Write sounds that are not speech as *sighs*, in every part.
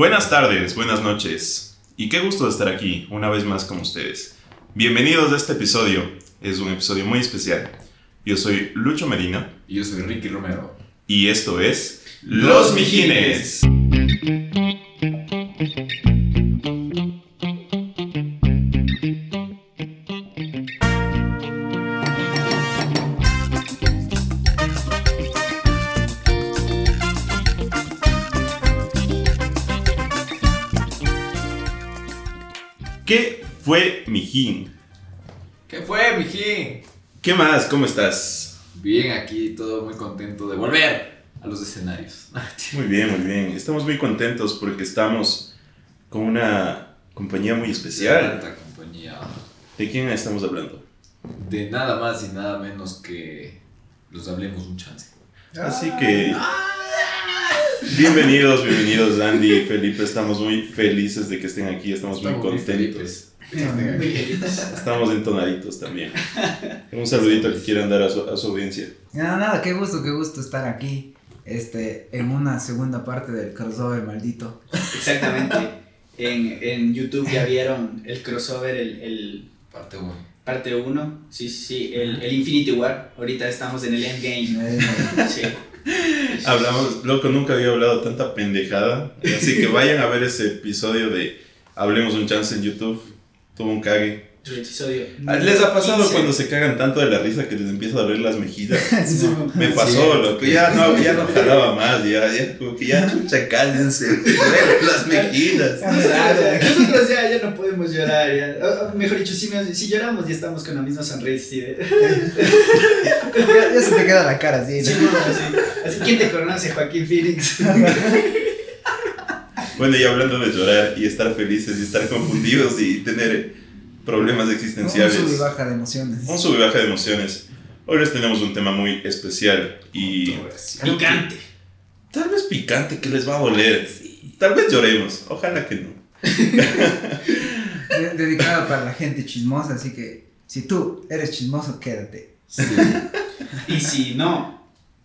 Buenas tardes, buenas noches. Y qué gusto de estar aquí una vez más con ustedes. Bienvenidos a este episodio. Es un episodio muy especial. Yo soy Lucho Medina. Y yo soy Ricky Romero. Y esto es Los Mijines. ¿Qué fue Mijín? ¿Qué fue, mijín? ¿Qué más? ¿Cómo estás? Bien, aquí todo muy contento de volver a los escenarios. *laughs* Muy bien, muy bien. Estamos muy contentos porque estamos con una compañía muy especial. Alta compañía. ¿De quién estamos hablando? De nada más y nada menos que los hablemos un chance. Así que bienvenidos, bienvenidos Andy y Felipe. Estamos muy felices de que estén aquí, estamos, muy Estamos muy contentos. *laughs* Estamos entonaditos también. Un saludito que quieran dar a su, a su audiencia. Nada, nada, qué gusto, qué gusto estar aquí. Este, en una segunda parte del crossover maldito. Exactamente. En, en YouTube ya vieron el crossover, el, el Parte 1. parte 1. Sí, sí, sí. El, el Infinity War. Ahorita estamos en el Endgame. Sí. Hablamos, loco, nunca había hablado tanta pendejada. Así que vayan a ver ese episodio de Hablemos un chance en YouTube. Tuvo un cague. Ah, ¿Les ha pasado 15. cuando se cagan tanto de la risa que les empieza a doler las mejillas? *laughs* sí, sí. Me pasó, loco, ya no, ya no jalaba más, ya, ya, como que ya chucha, cállense, *laughs* las mejillas. *laughs* Nosotros ya, ya no podemos llorar. ya. Mejor dicho, si, nos- si lloramos ya estamos con la misma sonrisa. de- Ya, ya se te queda la cara. Sí. Así, ¿quién te conoce, Joaquín Phoenix? Bueno, y hablando de llorar y estar felices y estar confundidos y tener problemas Un existenciales. sub y baja de emociones. Un sub y baja de emociones. Hoy les tenemos un tema muy especial y Picante. tal vez picante que les va a doler. Tal vez lloremos, ojalá que no. *laughs* De- dedicado para la gente chismosa, así que si tú eres chismoso, quédate. Sí. Y si no,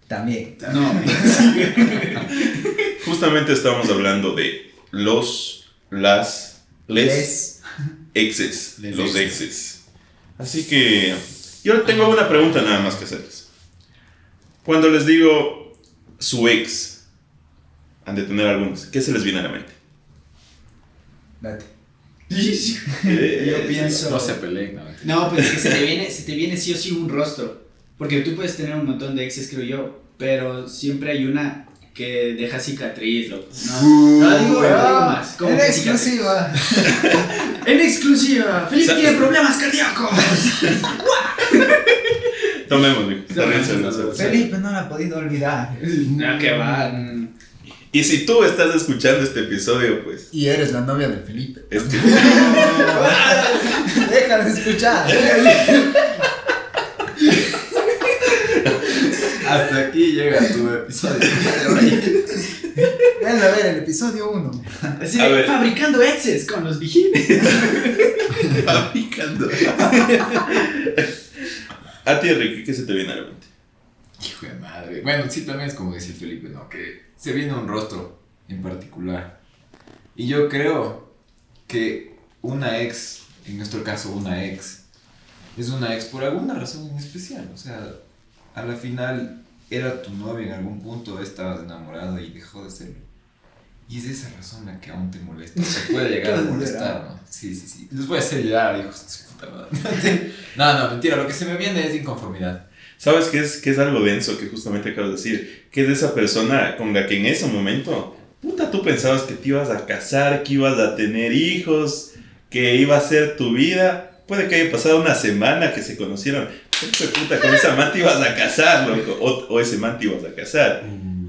También. no. *laughs* Justamente estamos hablando de los, las, les, Les. exes, Les los exes. exes. Así que yo tengo una pregunta nada más que hacerles. Cuando les digo su ex, han de tener algunos, ¿qué se les viene a la mente? Date. *laughs* Yo pienso. No se peleen, no. No, pero es que se te, viene, se te viene sí o sí un rostro. Porque tú puedes tener un montón de exes, creo yo, pero siempre hay una que deja cicatriz, loco. No, no digo, no digo más. Como En exclusiva. *laughs* En exclusiva, Felipe tiene problemas cardíacos. *laughs* Tomemos. Felipe no la ha podido olvidar. No, que va. Y si tú estás escuchando este episodio, pues Y eres la novia de Felipe. es que *laughs* Deja de escuchar. Hasta aquí llega tu episodio. Ven a ver el episodio 1. Así A de, fabricando exes con los vigines. va *laughs* picando. A ti, Enrique, ¿qué se te viene a la mente? Hijo de madre. Bueno, sí, también es como dice Felipe, ¿no? Que se viene un rostro en particular. Y yo creo que una ex, en nuestro caso una ex, es una ex por alguna razón en especial. O sea, a la final era tu novia en algún punto, estabas enamorado y dejó de serlo. Y es esa razón la que aún te molesta. Se *laughs* puede llegar a molestar, ¿no? Sí, sí, sí. Les voy a hacer llorar, hijos de puta madre. *laughs* No, no, mentira. Lo que se me viene es inconformidad. ¿Sabes qué es, qué es algo denso que justamente acabas de decir? Que es de esa persona con la que en ese momento, puta, tú pensabas que te ibas a casar, que ibas a tener hijos, que iba a ser tu vida. Puede que haya pasado una semana que se conocieron. Hijo de puta, con esa man te ibas a casar, loco. O, o ese man te ibas a casar.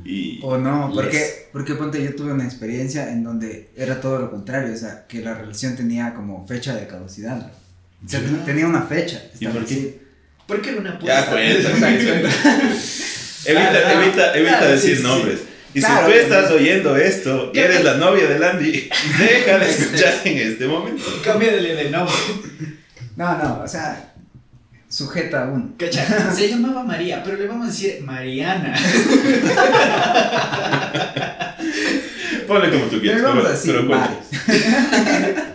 Y... O no, porque, Les. porque ponte, yo tuve una experiencia en donde era todo lo contrario, o sea, que la relación tenía como fecha de caducidad. ¿no? O sea, ten- tenía una fecha. ¿Y por qué? Porque era una Ya, apuesta. *laughs* cuenta, Evita, Claro, evita, evita claro, decir sí, sí, nombres. Y Claro, si tú estás oyendo esto y eres la novia de Landy, *laughs* deja de escuchar en este momento. Cámbiale de nombre. No, no, o sea, sujeta a uno. ¿Cachai? *laughs* Se llamaba María, pero le vamos a decir Mariana. Ponle como tú quieras, Pero vamos pero, cuenta. *laughs*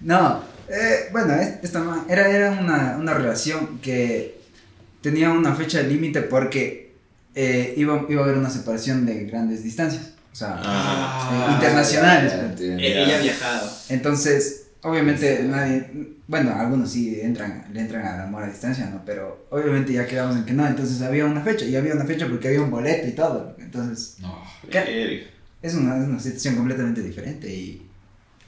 No, eh, bueno, es- esta era, era una, una relación que tenía una fecha límite porque eh, iba, iba a haber una separación de grandes distancias. O sea, Ah. Eh, internacionales, ya pues. Eh, Ella ha viajado. entonces, obviamente nadie, bueno, algunos sí entran, le entran al amor a distancia, ¿no? Pero obviamente ya quedamos en que no, entonces había una fecha, y había una fecha porque había un boleto y todo. Entonces, No. ¿Qué? Es una, es una situación completamente diferente y...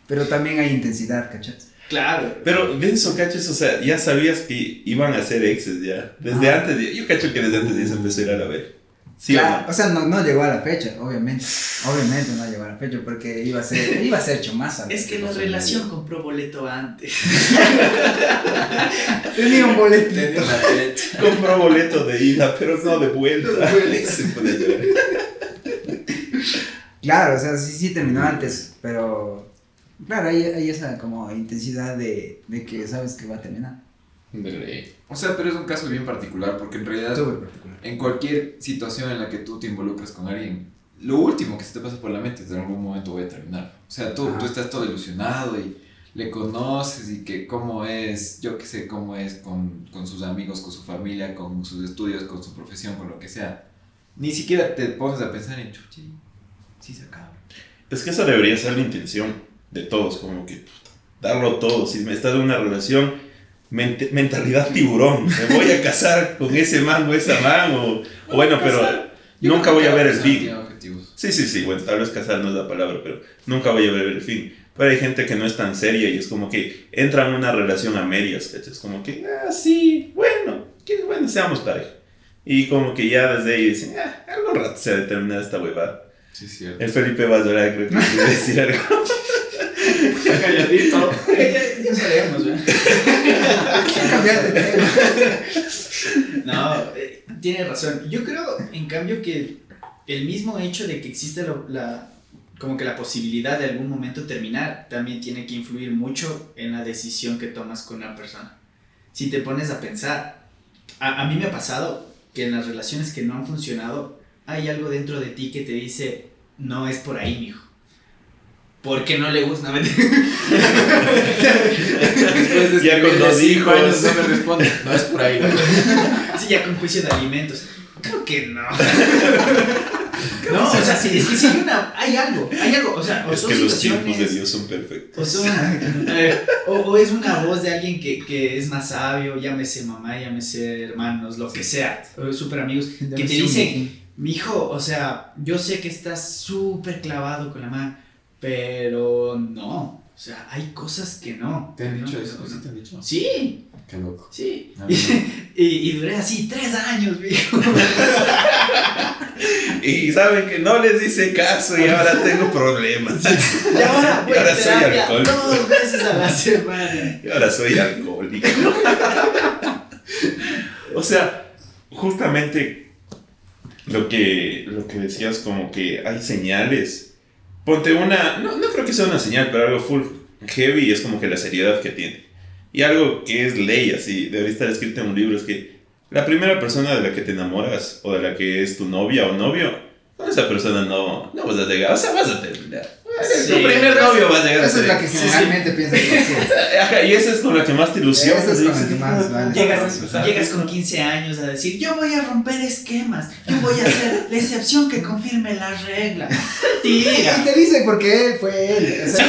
Pero también hay intensidad, ¿cachas? Claro. Pero de eso, cachos, o sea, ya sabías que iban a ser exes ya. Desde Ah. antes, de- yo cacho que desde antes ya se empezó a ir a la ver. ¿Sí Claro, o sea, no, no llegó a la fecha, obviamente. Obviamente no llegó a la fecha porque iba a ser, iba a ser chomaza. Es que la relación compró boleto antes. *laughs* tenía un boleto. Tenía una fecha. Compró boleto de ida, pero no de vuelta. *laughs* se pone a llorar. Claro, o sea, sí, sí terminó antes, pero claro, hay, hay esa como intensidad de, de que sabes que va a terminar. O sea, pero es un caso bien particular porque en realidad particular. en cualquier situación en la que tú te involucras con alguien, lo último que se te pasa por la mente es en algún momento voy a terminar. O sea, tú, Ajá. tú estás todo ilusionado y le conoces y que cómo es, yo qué sé, cómo es con, con sus amigos, con su familia, con sus estudios, con su profesión, con lo que sea. Ni siquiera te pones a pensar en, chuchi, sí se acaba. Es que esa debería ser la intención de todos, como que puta, darlo todo. Si me estás en una relación, mente- mentalidad tiburón, me voy a casar con ese man o esa man, o, o bueno, pero Yo nunca voy a ver el fin. Sí, sí, sí, bueno, tal vez casar no es la palabra, pero nunca voy a ver el fin. Pero hay gente que no es tan seria y es como que entra en una relación a medias. Es como que, ah, sí, bueno, que bueno, seamos pareja. Y como que ya desde ahí dicen, ah, algún rato se va a terminar esta huevada. Sí, cierto. El Felipe va a llorar, creo que quiere decir algo. *laughs* Calladito. ya, ya sabemos, ¿verdad? No, eh, tiene razón. Yo creo, en cambio, que el mismo hecho de que existe lo- la, como que la posibilidad de algún momento terminar, también tiene que influir mucho en la decisión que tomas con una persona. Si te pones a pensar, a, a mí me ha pasado que en las relaciones que no han funcionado, hay algo dentro de ti que te dice, no es por ahí, mijo. Porque no le gusta. No. *laughs* Después de Ya con dos hijos. años no me responde. No es por ahí. *laughs* Sí, ya con juicio de alimentos. Creo que no. *laughs* No, o sea, sí, es que sí hay una, hay algo, hay algo, o sea, o Es son que los tiempos de Dios son perfectos. o son, eh, o, o es una voz de alguien que, que es más sabio, llámese mamá, llámese hermanos, lo que sea, o súper amigos, que te dicen, mijo, o sea, yo sé que estás súper clavado con la mamá, pero no, o sea, hay cosas que no. ¿Te han dicho no, eso? no. ¿Sí te han dicho? Sí, Qué loco. sí. *laughs* Y, y duré así tres años, mijo. *laughs* Y saben que no les hice caso y ahora tengo problemas. *laughs* Y ahora Y ahora soy alcohólico. dos veces a la semana. Y ahora soy alcohólico. o sea, justamente lo que, lo que decías, como que hay señales. Ponte una, no, no creo que sea una señal, pero algo full heavy es como que la seriedad que tiene. Y algo que es ley, así, debería estar escrito en un libro, es que la primera persona de la que te enamoras o de la que es tu novia o novio, con esa persona no, no vas a llegar, o sea, vas a terminar. Sí. tu primer novio va a llegar a Esa es la que generalmente piensa que sí. *laughs* Ajá, y esa es con la que más te ilusiona. Esa es con la dices, que más vale. Llegas, con 15 años a decir, yo voy a romper esquemas, yo voy a ser la excepción que confirme la regla. *laughs* Y te dice porque él fue él. O sea,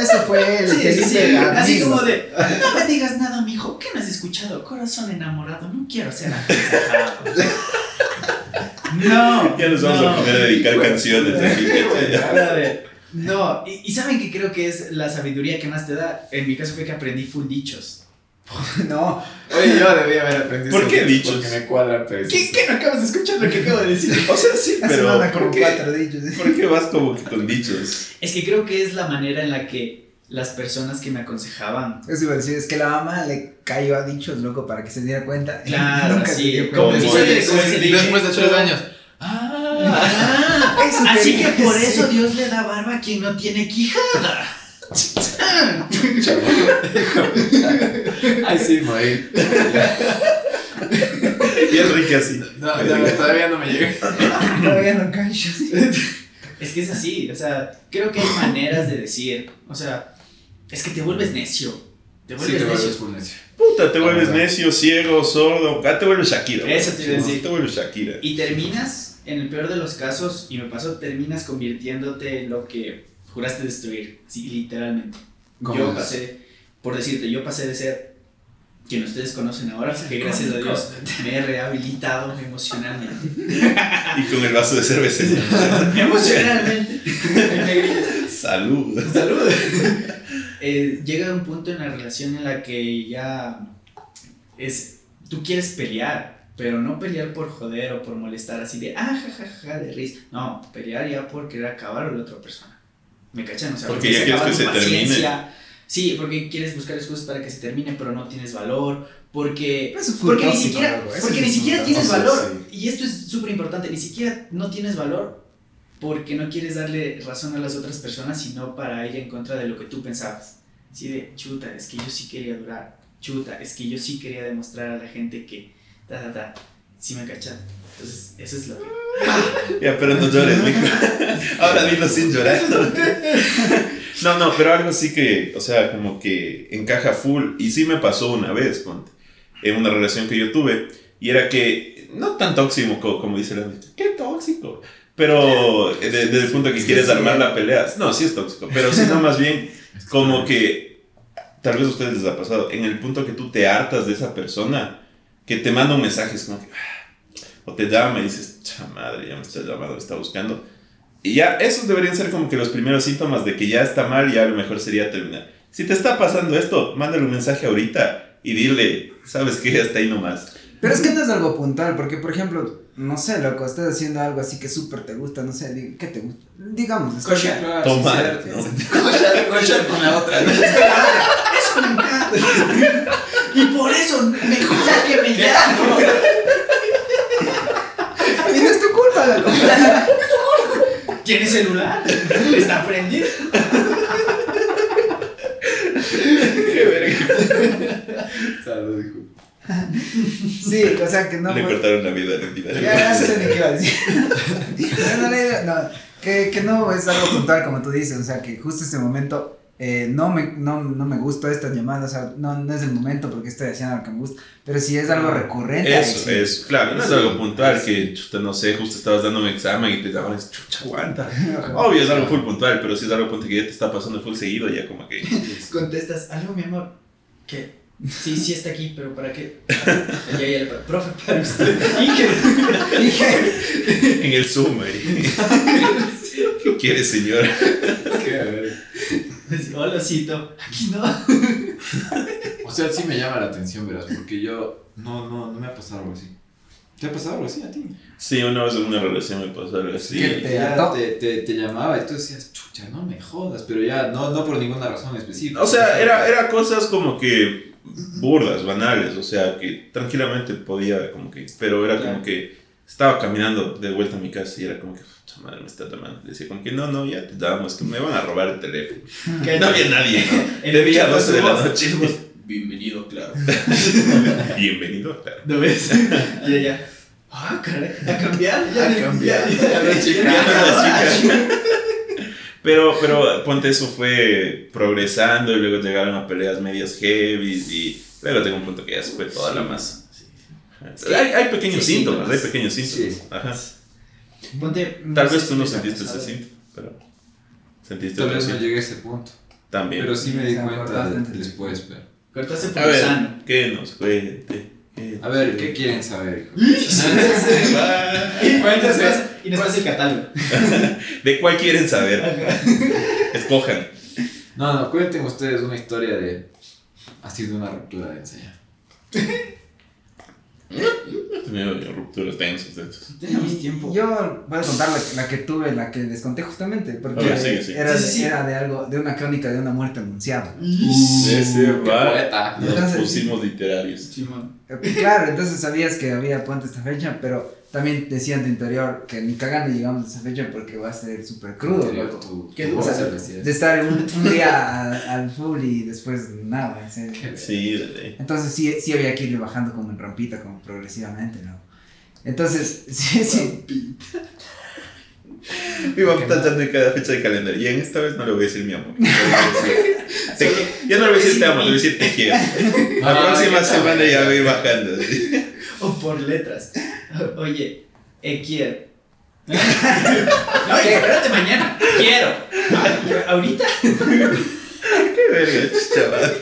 eso fue él. Sí, sí, dice sí. Así como de, no me digas nada, mijo, ¿qué no has escuchado? Corazón enamorado, no quiero ser. *laughs* No. Ya nos vamos no. a poner a dedicar canciones aquí. A ver, No, y, y saben que creo que es la sabiduría que más te da. En mi caso fue que aprendí full dichos. *laughs* No, Oye, yo debía haber aprendido ¿Por qué dichos? Porque me cuadra, pero ¿Qué, ¿Qué no acabas de escuchar lo que acabo de decir? O sea, sí, *laughs* hace pero nada ¿por qué, cuatro dichos. ¿por qué vas como que con dichos? Es que creo que es la manera en la que las personas que me aconsejaban. Eso iba a decir, es que la mamá le cayó a dichos, loco, para que se diera cuenta. Claro, *laughs* Nunca se sí, dio como cuenta. como Y el después de tres años. Ah, Eso así que por decir. eso Dios le da barba a quien no tiene quijada. *laughs* Ay, sí, morí. Y Enrique así. No, no, todavía no me llega. Todavía no callo. Es que es así, o sea, creo que hay maneras de decir, o sea, es que te vuelves necio. Te Sí, vuelves te necio. vuelves necio. Puta, te vuelves verdad. necio, ciego, sordo. Ah, te vuelves Shakira. Eso te iba a decir. Te vuelves Shakira. Y terminas, en el peor de los casos, y me pasó, terminas convirtiéndote en lo que juraste destruir, sí, literalmente. ¿Cómo Yo es? pasé, por decirte, yo pasé de ser quien ustedes conocen ahora, que gracias a Dios me he rehabilitado emocionalmente. *laughs* Y con el vaso de cerveza. emocionalmente. Salud. Salud. Eh, llega un punto en la relación en la que ya es, tú quieres pelear, pero no pelear por joder o por molestar así de, ah, ja, ja, ja, de risa. No, pelear ya por querer acabar a la otra persona. ¿Me cachan? O sea, Porque ya quieres que se termine. paciencia. Sí, porque quieres buscar excusas para que se termine, pero no tienes valor. Porque, es porque ni siquiera, porque ni siquiera tienes valor. Y esto es súper importante. Ni siquiera no tienes valor porque no quieres darle razón a las otras personas, sino para ir en contra de lo que tú pensabas. Así de, chuta, es que yo sí quería durar. Chuta, es que yo sí quería demostrar a la gente que, ta, ta, ta. Sí me cachan. Entonces, eso es lo que... *laughs* Ya, pero no llores, mijo. Ahora dilo sin llorar. No, no, pero algo sí que, o sea, como que encaja full. Y sí me pasó una vez, ponte, en una relación que yo tuve. Y era que, no tan tóxico como, dice la gente, qué tóxico. Pero eh, de- desde el punto que Es que quieres sí, armar eh. la pelea. No, sí es tóxico, pero sino más bien *laughs* como que, tal vez a ustedes les ha pasado, en el punto que tú te hartas de esa persona, que te manda un mensaje, es como que, ah, o te llama y dices, madre, ya me está llamando, me está buscando. Y ya, esos deberían ser como que los primeros síntomas de que ya está mal y ya lo mejor sería terminar. Si te está pasando esto, mándale un mensaje ahorita y dile, sabes que hasta ahí nomás. Pero es que no es algo puntual, porque por ejemplo, no sé, loco, estás haciendo algo así que súper te gusta, no sé, ¿qué te gusta? Digamos. Claro, Tomar. Cochar, cochar con la otra. Encanta. *laughs* Y por eso, mejor que me llamo. Y no es tu culpa, loco. *laughs* ¿Tiene celular? ¿Está prendido? Qué verga. Salud, hijo. Sí, o sea que no. Le cortaron la vida, le olvidaron. Ya, ya sé ni qué iba a decir. *laughs* No, no, no, no, que, que no es algo puntual como tú dices, o sea que justo este momento eh, no, me, no, no me gustó esta llamada, o sea, no, no es el momento porque estoy haciendo algo que me gusta, pero si es algo recurrente. ahí Eso, sí. es, claro, no es algo puntual que, chuta, no sé, justo estabas dando un examen y te es, chucha, aguanta. *laughs* Obvio, es algo full puntual, pero si es algo punto que ya te está pasando full seguido, ya como que... *laughs* Contestas, algo, mi amor. ¿Qué? Sí, sí está aquí, pero ¿para qué? Ah, ya, ya, ya, profe, para usted. *laughs* En el Zoom ahí. ¿Qué quiere, señor? Qué *laughs* Hola, Cito. Aquí no. O sea, sí me llama la atención, verás, porque yo no, no, no me ha pasado algo así. ¿Te ha pasado algo así a ti? Sí, una vez en una relación me pasó algo así. ¿Qué te- te, te, te llamaba y tú decías, chucha, no me jodas, pero ya no, no por ninguna razón específica. O sea, era, era cosas como que burdas, banales, o sea, que tranquilamente podía como que, pero era como que estaba caminando de vuelta a mi casa y era como que, puta madre, me está llamando. Le decía como que, no, no, ya te damos, que me van a robar el teléfono. ¿Qué? No había nadie, ¿no? *laughs* En De día a muchas 12 de la noche. Bienvenido, claro. *laughs* Bienvenido, claro. ¿No ves? *laughs* Ya, ya. Ah, caray. A cambiar. Ya, A cambiar. Ya, ya, Ya, chica. ya, ya. Pero, pero, ponte, eso fue progresando y luego llegaron a peleas medias heavy y luego tengo un punto que ya se fue toda la masa. Que- Hay, hay pequeños sí, síntomas, síntomas. hay pequeños síntomas. Sí. Ajá. Ponte. Tal vez tú no ha sentiste ese síntoma, pero sentiste Tal vez no llegué a ese punto. También. Pero sí me di Sí, cuenta después, pero. Cortaste por a ver, sano. ¿qué nos cuente? ¿Qué A ver, ¿qué quieren saber? *laughs* Y pasa- y nos pasa el catálogo. *laughs* ¿De cuál quieren saber? Escojan. No, no, cuenten ustedes una historia de. Así de una ruptura de enseñanza. *laughs* He tenido rupturas tensas de esas. Tenemos tiempo. Yo voy a contar la, la que tuve, la que les conté justamente, porque sigue, sigue. Era, Sí, sí, sí. era de algo, de una crónica de una muerte anunciada. Ese va. poeta. Nos Entonces- pusimos literarios. Eh, Claro, entonces sabías que había puente esta fecha, pero también decían de interior que ni cagando llegamos a esa fecha porque va a ser súper crudo, loco. Tu- Qué voz O sea. De estar un, un día al full y después nada, *laughs* Sí, ley. Entonces sí, sí había que irle bajando como en rampita, como progresivamente, ¿no? Entonces, *laughs* sí, sí. Iba tachando en cada fecha de calendario. Y en esta vez no le voy a decir mi amor. Decir, *laughs* te ya no le voy a decir te amo, le voy a decir te quiero. La próxima semana ya está. voy bajando. O por letras. *laughs* Oye, eh, quiero. *laughs* no, espérate mañana. Quiero. Ah, *laughs* ¿Ahorita? Qué verga, chaval.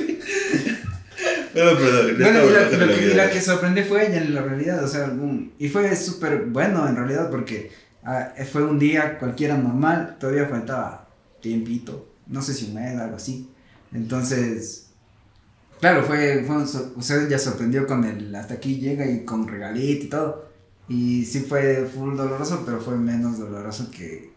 Perdón, perdón. Bueno, y lo que, que sorprendió fue ella en la realidad, o sea, y fue súper bueno en realidad porque ah, fue un día cualquiera normal, todavía faltaba tiempito, no sé si un mes, algo así. Entonces, claro, fue, fue un sor- o sea, ella sorprendió con el hasta aquí llega y con regalito y todo. Y sí fue full doloroso, pero fue menos doloroso que,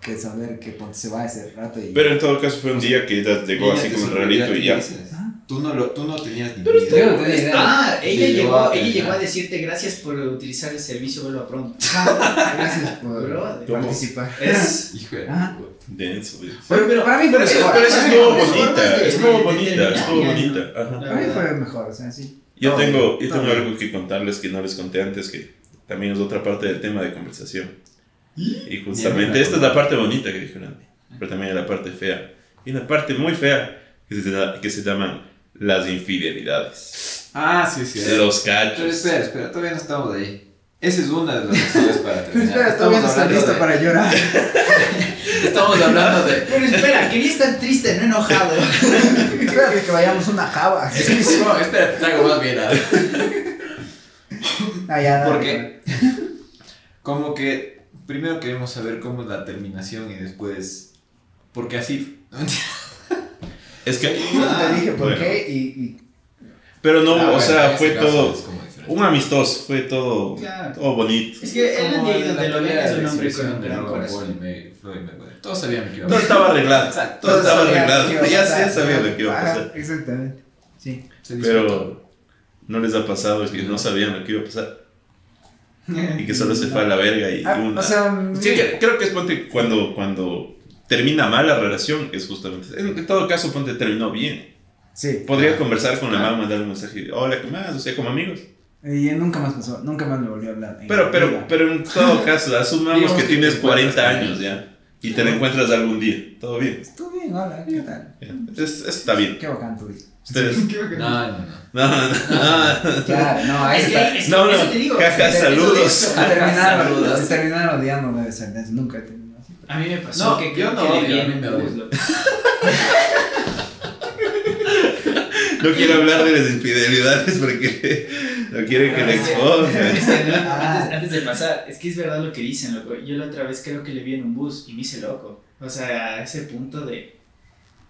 que saber que ponte, se va ese rato y... Pero en todo caso fue un día que ella llegó así como a y ya. Ah. Tú no, lo, tú no tenías ni Yo idea. no tenía idea. Ah, ella llegó, llegó a ella llegó a decirte gracias por utilizar el servicio, vuelva pronto. *laughs* Gracias por Brother. participar. *laughs* Es. Hijo de. Denso. Pero, Pero- para mí fue Pero eso, mejor. pero eso Para mí estuvo bonita, estuvo bonita, estuvo bonita. Para mí fue mejor, o sea, sí. Yo tengo, yo tengo algo que contarles que no les conté antes, que también es otra parte del tema de conversación. Y justamente esta es la parte bonita que dijo Andy, pero también hay la parte fea. Y una parte muy fea que se, que se llaman las infidelidades, Ah, sí, sí. los Pero cachos. espera, espera, todavía no estamos ahí. Esa es una de las razones para Pero terminar. espera, todavía no está listo de- para llorar. *laughs* Estamos hablando de. Pero espera, quería estar triste, no enojado. Espérate que vayamos una java. *laughs* No, espera, te hago más bien. *laughs* ¿ah? *laughs* Ah, ya, Porque *laughs* como que primero queremos saber cómo es la terminación y después. Porque así. *laughs* Es que, Yo te dije por Bueno. qué y, y- pero no, Ah, o bueno, sea, fue todo un amistoso, fue todo, Claro. todo bonito. Es que él la donde lo ven es de un hombre con un de gran corazón. Todos sabían que iba a Todo estaba arreglado, Exacto. todo estaba sabían arreglado, ya pasar. se sabía lo que iba a pasar. Exactamente. Sí. Pero no les ha pasado que no sabían lo que iba a pasar y que solo se fue a la verga y Ah, una... o sea, Sí, que- creo que es ponte cuando, cuando termina mal la relación, es justamente. En, en todo caso, ponte terminó bien. sí. Podría Ah. conversar con la mamá, mandarle un mensaje, hola, ¿qué más? O sea, como amigos. Y nunca más pasó, nunca más me volvió a hablar. Pero, pero, vida. pero en todo caso, asumamos que que tienes te encuentras 40 con años ya y te la encuentras algún día. ¿Todo bien? Estuvo bien, hola, ¿qué tal? Es, es- está bien. Qué bacán tu vida. Ustedes. No, no, no. No, no, no. Claro, no, ahí Es está. que, es No, no. te digo. Eso- saludos. eso- A terminar, Saludos. a terminar odiando debe ser, de- nunca he terminado así. A mí me pasó No, que yo no le odio, a mí me bus, odio. loco. *laughs* No quiero hablar de las infidelidades porque no quieren que le Es que- expongan. Ah. antes, antes de pasar, es que es verdad lo que dicen, loco. Yo la otra vez creo que le vi en un bus y me hice loco. O sea, a ese punto de,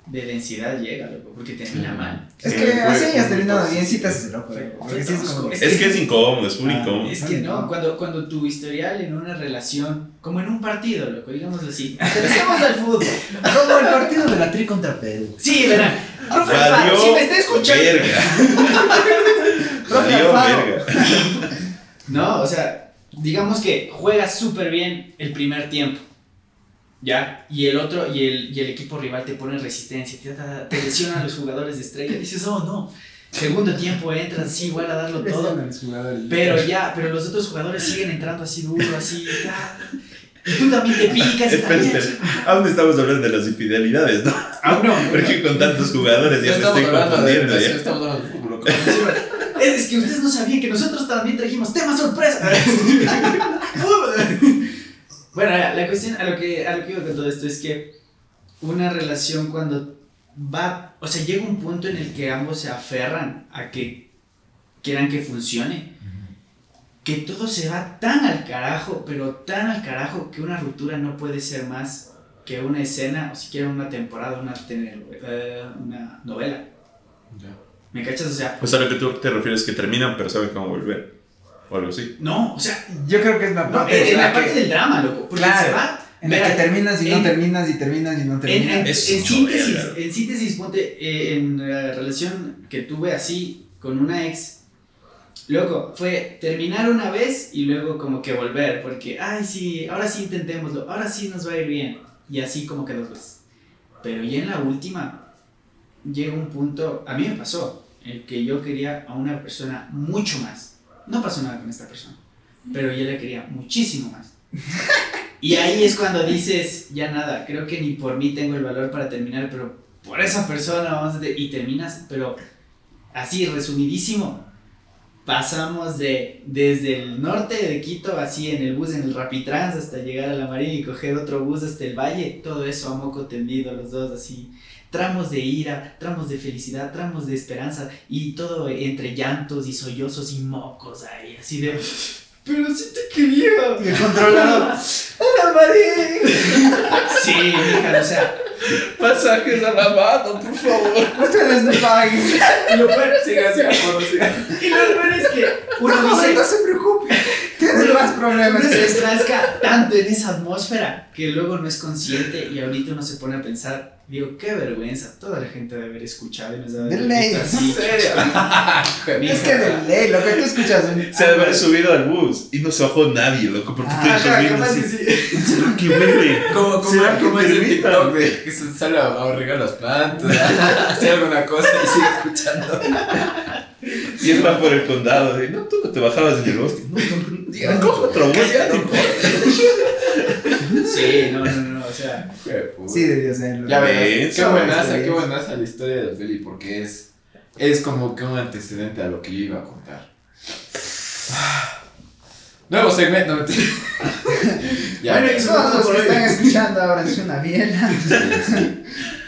de densidad llega, loco, porque termina mal. Es que así muy terminado bien, sí te haces loco. Es que es incómodo, es full Ah, incómodo. Es que no, cuando, cuando tu historial en una relación, como en un partido, loco, digámoslo así. *laughs* Aterricemos al fútbol. Como el partido de la tri contra Perú. Sí, verán. Profe Alfaro, si me está escuchando. verga. *laughs* Profe verga. No, o sea, digamos que juegas súper bien el primer tiempo. ¿Ya? Y el otro, y el, y el equipo rival te pone resistencia, te, te, te lesiona a los jugadores de estrella. Dices, oh no. Segundo tiempo entras así igual a darlo todo. Pero ya, pero los otros jugadores siguen entrando así duro, así. Y tú también te picas. espera. Aún estamos hablando de las infidelidades, ¿no? Aún no. Porque con tantos jugadores ya me estoy de confundiendo. relación, ¿ya? estamos hablando de fútbol. loco. Es es que ustedes no sabían que nosotros también trajimos tema sorpresa. *laughs* *laughs* bueno, la cuestión a lo que a lo que iba con todo esto es que una relación cuando va, o sea, llega un punto en el que ambos se aferran a que quieran que funcione, que todo se va tan al carajo, pero tan al carajo que una ruptura no puede ser más que una escena o siquiera una temporada, una, una novela. ¿Me cachas? O sea, Pues a lo que tú te refieres que terminan, pero saben cómo volver. O algo así. no, o sea, Yo creo que es la No, parte. en la que- parte del drama, loco. Porque Claro. se va. En la que terminas y no en- terminas y terminas y no terminas. en- en síntesis, en síntesis, ponte, eh, en la relación que tuve así con una ex, loco, fue terminar una vez y luego como que volver, porque, ay, sí, ahora sí intentémoslo, ahora sí nos va a ir bien. Y así como que dos veces. Pero ya en la última, llega un punto, a mí me pasó, en el que yo quería a una persona mucho más. No pasó nada con esta persona, pero yo la quería muchísimo más. Y ahí es cuando dices, ya nada, creo que ni por mí tengo el valor para terminar, pero por esa persona vamos a... te-". Y terminas, pero así, resumidísimo. Pasamos de desde el norte de Quito, así en el bus, en el Rapitrans, hasta llegar a la Marina y coger otro bus hasta el valle. Todo eso a moco tendido, los dos así. Tramos de ira, tramos de felicidad, tramos de esperanza y todo entre llantos y sollozos y mocos ahí, así de. Pero sí te quería. Y el controlador. *laughs* ¡Hola, Marín! Sí, mija, o sea, Pasajes a la mano, por favor. Ustedes no paguen. y lo peor, Siga, siga, por siga. y lo peor es que uno No, dice. no se preocupe. Tienen más problemas Uno que se tanto en esa atmósfera que luego no es consciente y ahorita uno se pone a pensar, digo, qué vergüenza, toda la gente debe haber escuchado y nos debe De haber ley. ¿En serio? Es que de ley, lo que tú escuchas. en- Se debe haber subido al bus y no se bajó nadie, loco, porque Ah, te Ajá, viendo así. que sí. ¿Será que huele? Como, como, ¿Será que como es el? TikTok de que se sale a, regar las plantas, *laughs* hacer alguna cosa y sigue escuchando. Y él va por el condado. De, no, tú no te bajabas en el bosque. No, no, no. *laughs* Coge otro bus, ya no. *laughs* Sí, no, no, no, o sea, Sí, debió serlo. Ya ves, qué buenaza, qué es. buenaza la historia de Feli porque es, es como que un antecedente a lo que yo iba a contar. *sighs* Nuevo segmento, *laughs* ya, Bueno, es, y Todos los que están escuchando ahora es una biela.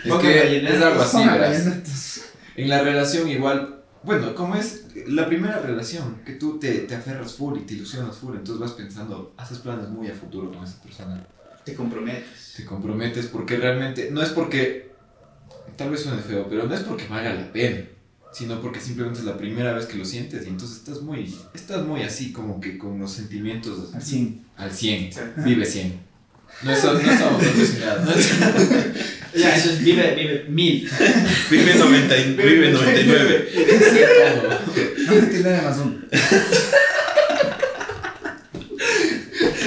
Pongan que es algo así, vallenatos. En la relación igual, bueno, como es la primera relación, que tú te, te aferras full y te ilusionas full, entonces vas pensando, haces planes muy a futuro con esa persona. te comprometes. te comprometes porque realmente, no es porque, tal vez suene feo, pero no es porque valga la pena, sino porque simplemente es la primera vez que lo sientes y entonces estás muy, estás muy así como que con los sentimientos Así. al 100, Sí. vive 100. No, estamos patrocinados, ¿no? *laughs* Ya, eso es vive, vive mil. *laughs* Vive, 90 y- vive 99. No me tiene más uno.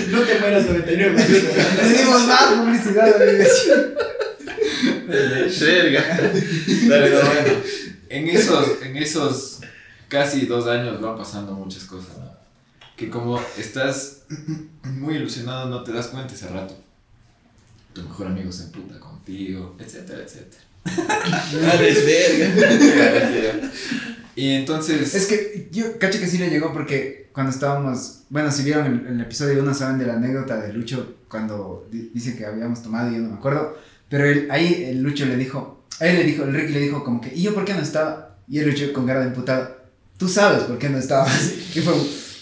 No te mueras 99. Le dimos más publicidad dirección. Verga. Pero bueno, en esos, en esos casi dos años van pasando muchas cosas, ¿no? Que como estás *clears throat* muy ilusionado no te das cuenta ese rato. Tu mejor amigo se emputa contigo, etcétera, etcétera. *laughs* *laughs* Verga. Y entonces... Es que yo cacho que sí le llegó porque cuando estábamos, bueno, si vieron el, el episodio 1 saben de la anécdota de Lucho cuando di- dice que habíamos tomado y yo no me acuerdo, pero él, ahí el Lucho le dijo, a él le dijo, el Ricky le dijo como que, ¿y yo por qué no estaba? Y el Lucho con cara de imputado, tú sabes por qué no estabas. *laughs* Y fue,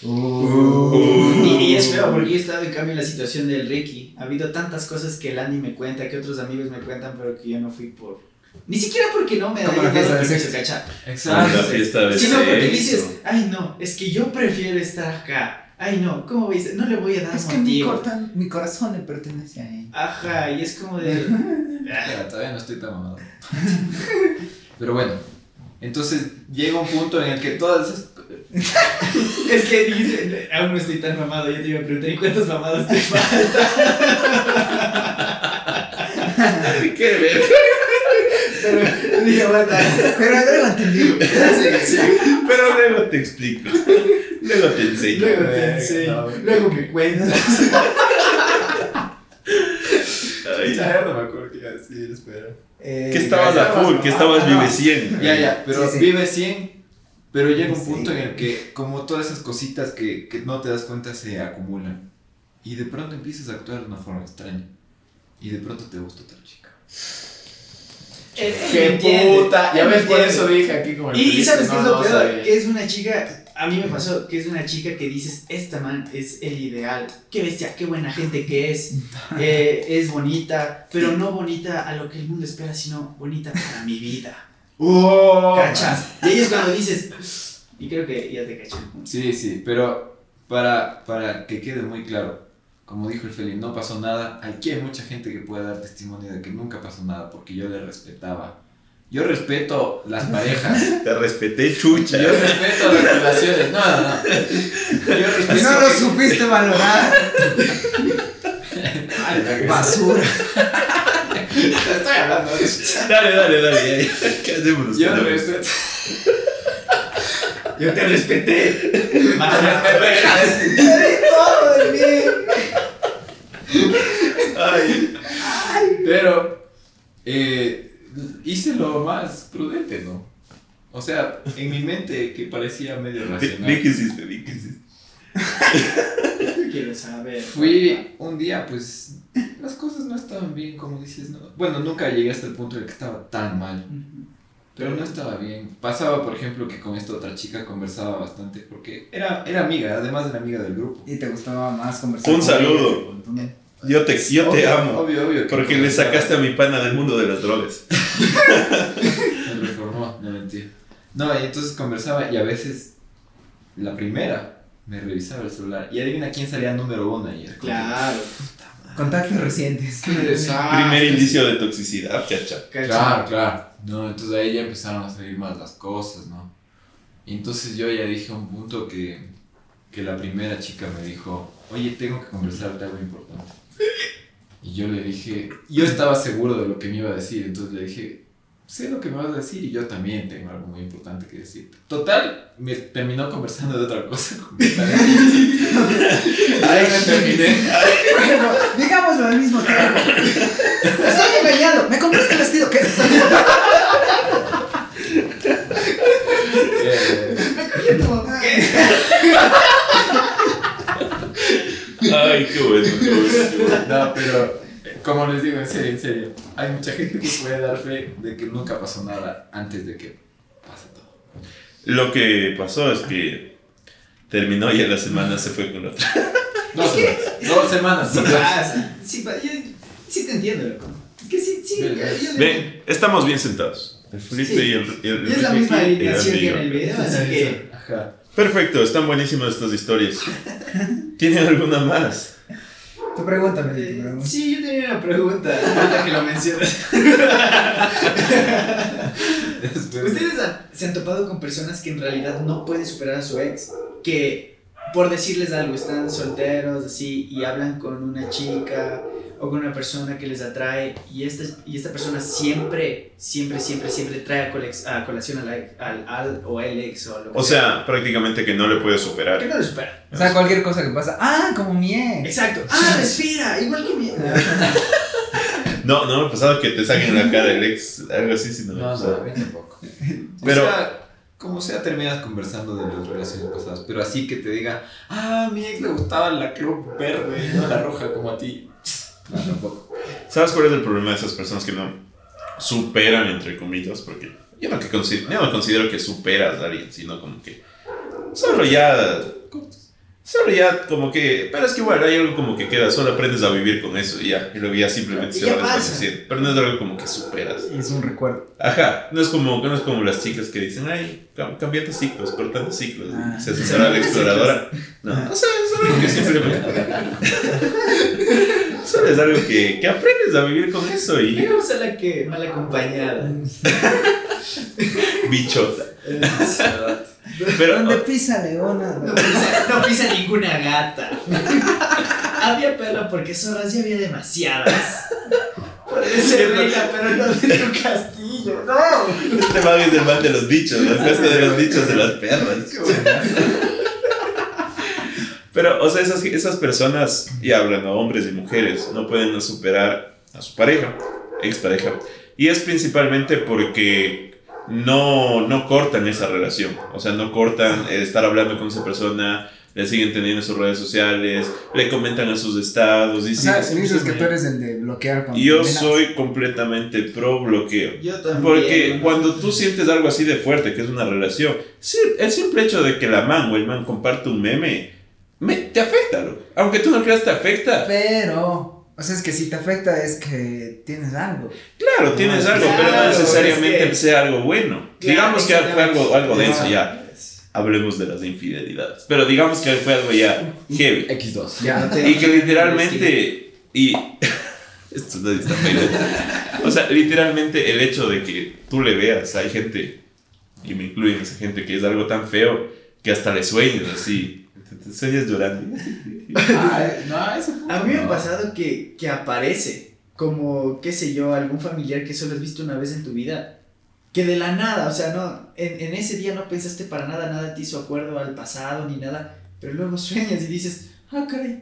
"Uh". Y, y es feo porque yo he estado en cambio en la situación del Ricky. Ha habido tantas cosas que el Andy me cuenta, que otros amigos me cuentan, pero que yo no fui por. Ni siquiera porque no me Como la fiesta de sexo. ¿cacha? La Exacto. fiesta de Sino porque sexo. dices, ay no, es que yo prefiero estar acá. Ay no, ¿cómo veis? No le voy a dar Es que mi, motivo. corta- mi corazón le pertenece a él. Ajá, y es como de. *laughs* ah, Espera, todavía no estoy tan mamado. *laughs* Pero bueno, entonces llega un punto en el que todas esas... Es que dice, aún no estoy tan mamado. Yo te iba a preguntar, ¿y cuántos mamados te faltan? Qué verga. Pero dije, bueno, Pero luego entendí. Pero luego te explico. Luego te enseño. luego te enseño, No. luego me cuentas. Ay, Ya no me acuerdo qué iba a decir, espera. Eh, que estabas a full, que estabas vive 100. Ya, ya, pero Sí, sí. vive 100, pero llega un Sí. punto en el que como todas esas cositas que, que no te das cuenta se acumulan. Y de pronto empiezas a actuar de una forma extraña. Y de pronto te gusta otra chica. ¡Qué puta! Ya ves, por eso dije aquí como el Y, y pelito, sabes no, qué es lo no peor, que es una chica, a mí me pasó, que es una chica que dices, esta man es el ideal, qué bestia, qué buena gente que es, *laughs* eh, es bonita, pero no bonita a lo que el mundo espera, sino bonita para mi vida. ¡Oh! ¿Cachas? Y ahí es cuando dices, y creo que ya te caché. Sí, sí, pero para, para que quede muy claro, como dijo el Feli, no pasó nada. Aquí hay mucha gente que puede dar testimonio de que nunca pasó nada porque yo le respetaba. Yo respeto las parejas. *laughs* Te respeté, chucha. Yo respeto las relaciones. No, no, no. Yo respeto. Y no lo supiste valorar. Ay, *laughs* Basura. *laughs* Estoy hablando de. *laughs* Dale, dale, dale. ya, ya. *laughs* ¿Qué hacemos? los Yo cabrones? respeto. *laughs* Yo te respeté. Más Todo de mí. Ay, Pero eh, hice lo más prudente, ¿no? O sea, en mi mente que parecía medio di, racional. di que hiciste, di que hiciste. *laughs* Quiero saber. Fui un día, pues las cosas no estaban bien, como dices, ¿no? Bueno, nunca llegué hasta el punto de que estaba tan mal, pero no estaba bien. Pasaba, por ejemplo, que con esta otra chica conversaba bastante porque era, era amiga, además de la amiga del grupo. Y te gustaba más conversar. Un con saludo. ella. Yo te, yo te Obvio, amo. Obvio, obvio. que Porque le sacaste a mi pana del mundo de las drogas. *laughs* Me reformó, no mentira. No, y entonces conversaba y a veces la primera me revisaba el celular y adivina quién salía número uno ayer. Claro. Contactos recientes. Primer indicio de toxicidad, chacha. Claro, claro. No, entonces ahí ya empezaron a salir más las cosas, ¿no? Y entonces yo ya dije a un punto que, que la primera chica me dijo, oye, tengo que conversarte algo importante. Y yo le dije, yo estaba seguro de lo que me iba a decir, entonces le dije, sé lo que me vas a decir y yo también tengo algo muy importante que decirte. Total, me terminó conversando de otra cosa. *laughs* Ahí me terminé. Bueno, digámoslo al mismo tiempo. Estoy engañado. ¿Me compraste el vestido? ¿Qué? Eh, Ay, qué bueno, qué bueno, qué bueno. No, pero como les digo, en serio, en serio, hay mucha gente que puede dar fe de que nunca pasó nada antes de que pase todo. Lo que pasó es que terminó y a la semana se fue con otra. *laughs* Dos semanas. Dos semanas. Sí. Sí, pa- yo- sí te entiendo, loco. Que sí, sí. Ven, yo- yo- Ven, estamos bien sentados. El Felipe Sí. y el, y el Y es la misma alineación que en el video, así que. Ajá. Perfecto, están buenísimas estas historias. *laughs* ¿Tienen alguna más? Tu pregunta, Meli, tu eh, pregunta. Sí, yo tenía una pregunta, ahorita que lo mencionas. ¿Ustedes han- se han topado con personas que en realidad no pueden superar a su ex? Que, por decirles algo, están solteros, así, y hablan con una chica o con una persona que les atrae, y esta, y esta persona siempre, siempre, siempre, siempre trae a, colex- a colación a la ex- al, al o el ex o lo que O sea, prácticamente que no le puede que superar. no lo supera. O sea, cualquier cosa que pasa. Ah, como mi ex. Exacto. Ah, respira, igual que mi. *laughs* No, no me ha pasado que te saquen la cara del ex, algo así, sino No, no, a mí tampoco. *laughs* Pero- O sea, como sea, terminas conversando de las relaciones pasadas, pero así que te diga, ah, a mi ex le gustaba la club verde y no la roja como a ti. No, tampoco. ¿Sabes cuál es el problema de esas personas que no superan, entre comillas? Porque yo no, que consi- yo no considero que superas a alguien, sino como que solo ya... Solo ya como que... Pero es que igual hay algo como que queda, solo aprendes a vivir con eso y ya. Y luego ya simplemente Y se ya va desvaneciendo. Pero no es algo como que superas. Es un recuerdo. Ajá, no es como, no es como las chicas que dicen, ay, cam- cambiando ciclos, cortando ciclos, Ah. se asesora a la *laughs* exploradora. No, o sea, es algo que simplemente. *laughs* Solo es algo que, que aprendes a vivir con eso y Digamos a la que mal acompañada. bichota. Pero, Donde pisa Leona. No pisa, no pisa ninguna gata. había perra porque zorras ya había demasiadas. Puede ser reina, pero no de tu castillo. No. este man es el man de los bichos, la fiesta de los bichos de las perras. Pero, o sea, esas, esas personas, y hablan a hombres y mujeres, no pueden superar a su pareja, expareja. Y es principalmente porque no, no cortan esa relación. O sea, no cortan eh, estar hablando con esa persona, le siguen teniendo en sus redes sociales, le comentan a sus estados. Y O sea, siguen- dices que tú eres el de bloquear cuando Yo terminas. soy completamente pro bloqueo. Yo también. Porque cuando tú sientes algo así de fuerte, que es una relación, sí, el simple hecho de que la man o el man comparte un meme, me- te afecta, loco. Aunque tú no creas, te afecta. Pero, o sea, es que si te afecta es que tienes algo. Claro, tienes No, algo, pero no necesariamente es que- sea algo bueno. Claro, digamos que fue algo, algo denso Claro. ya. Hablemos de las infidelidades. Pero digamos que fue algo ya heavy. X2. Ya. Y que literalmente. Y. *laughs* Esto no está. O sea, literalmente el hecho de que tú le veas, hay gente, y me incluyen esa gente, que es algo tan feo que hasta le sueñas así. Te, te sueñas llorando. Ay, no, eso fue- A mí me ha no. pasado que, que aparece como, qué sé yo, algún familiar que solo has visto una vez en tu vida. Que de la nada, o sea, no, en, en ese día no pensaste para nada, nada te hizo acuerdo al pasado ni nada, pero luego sueñas y dices, ah, caray,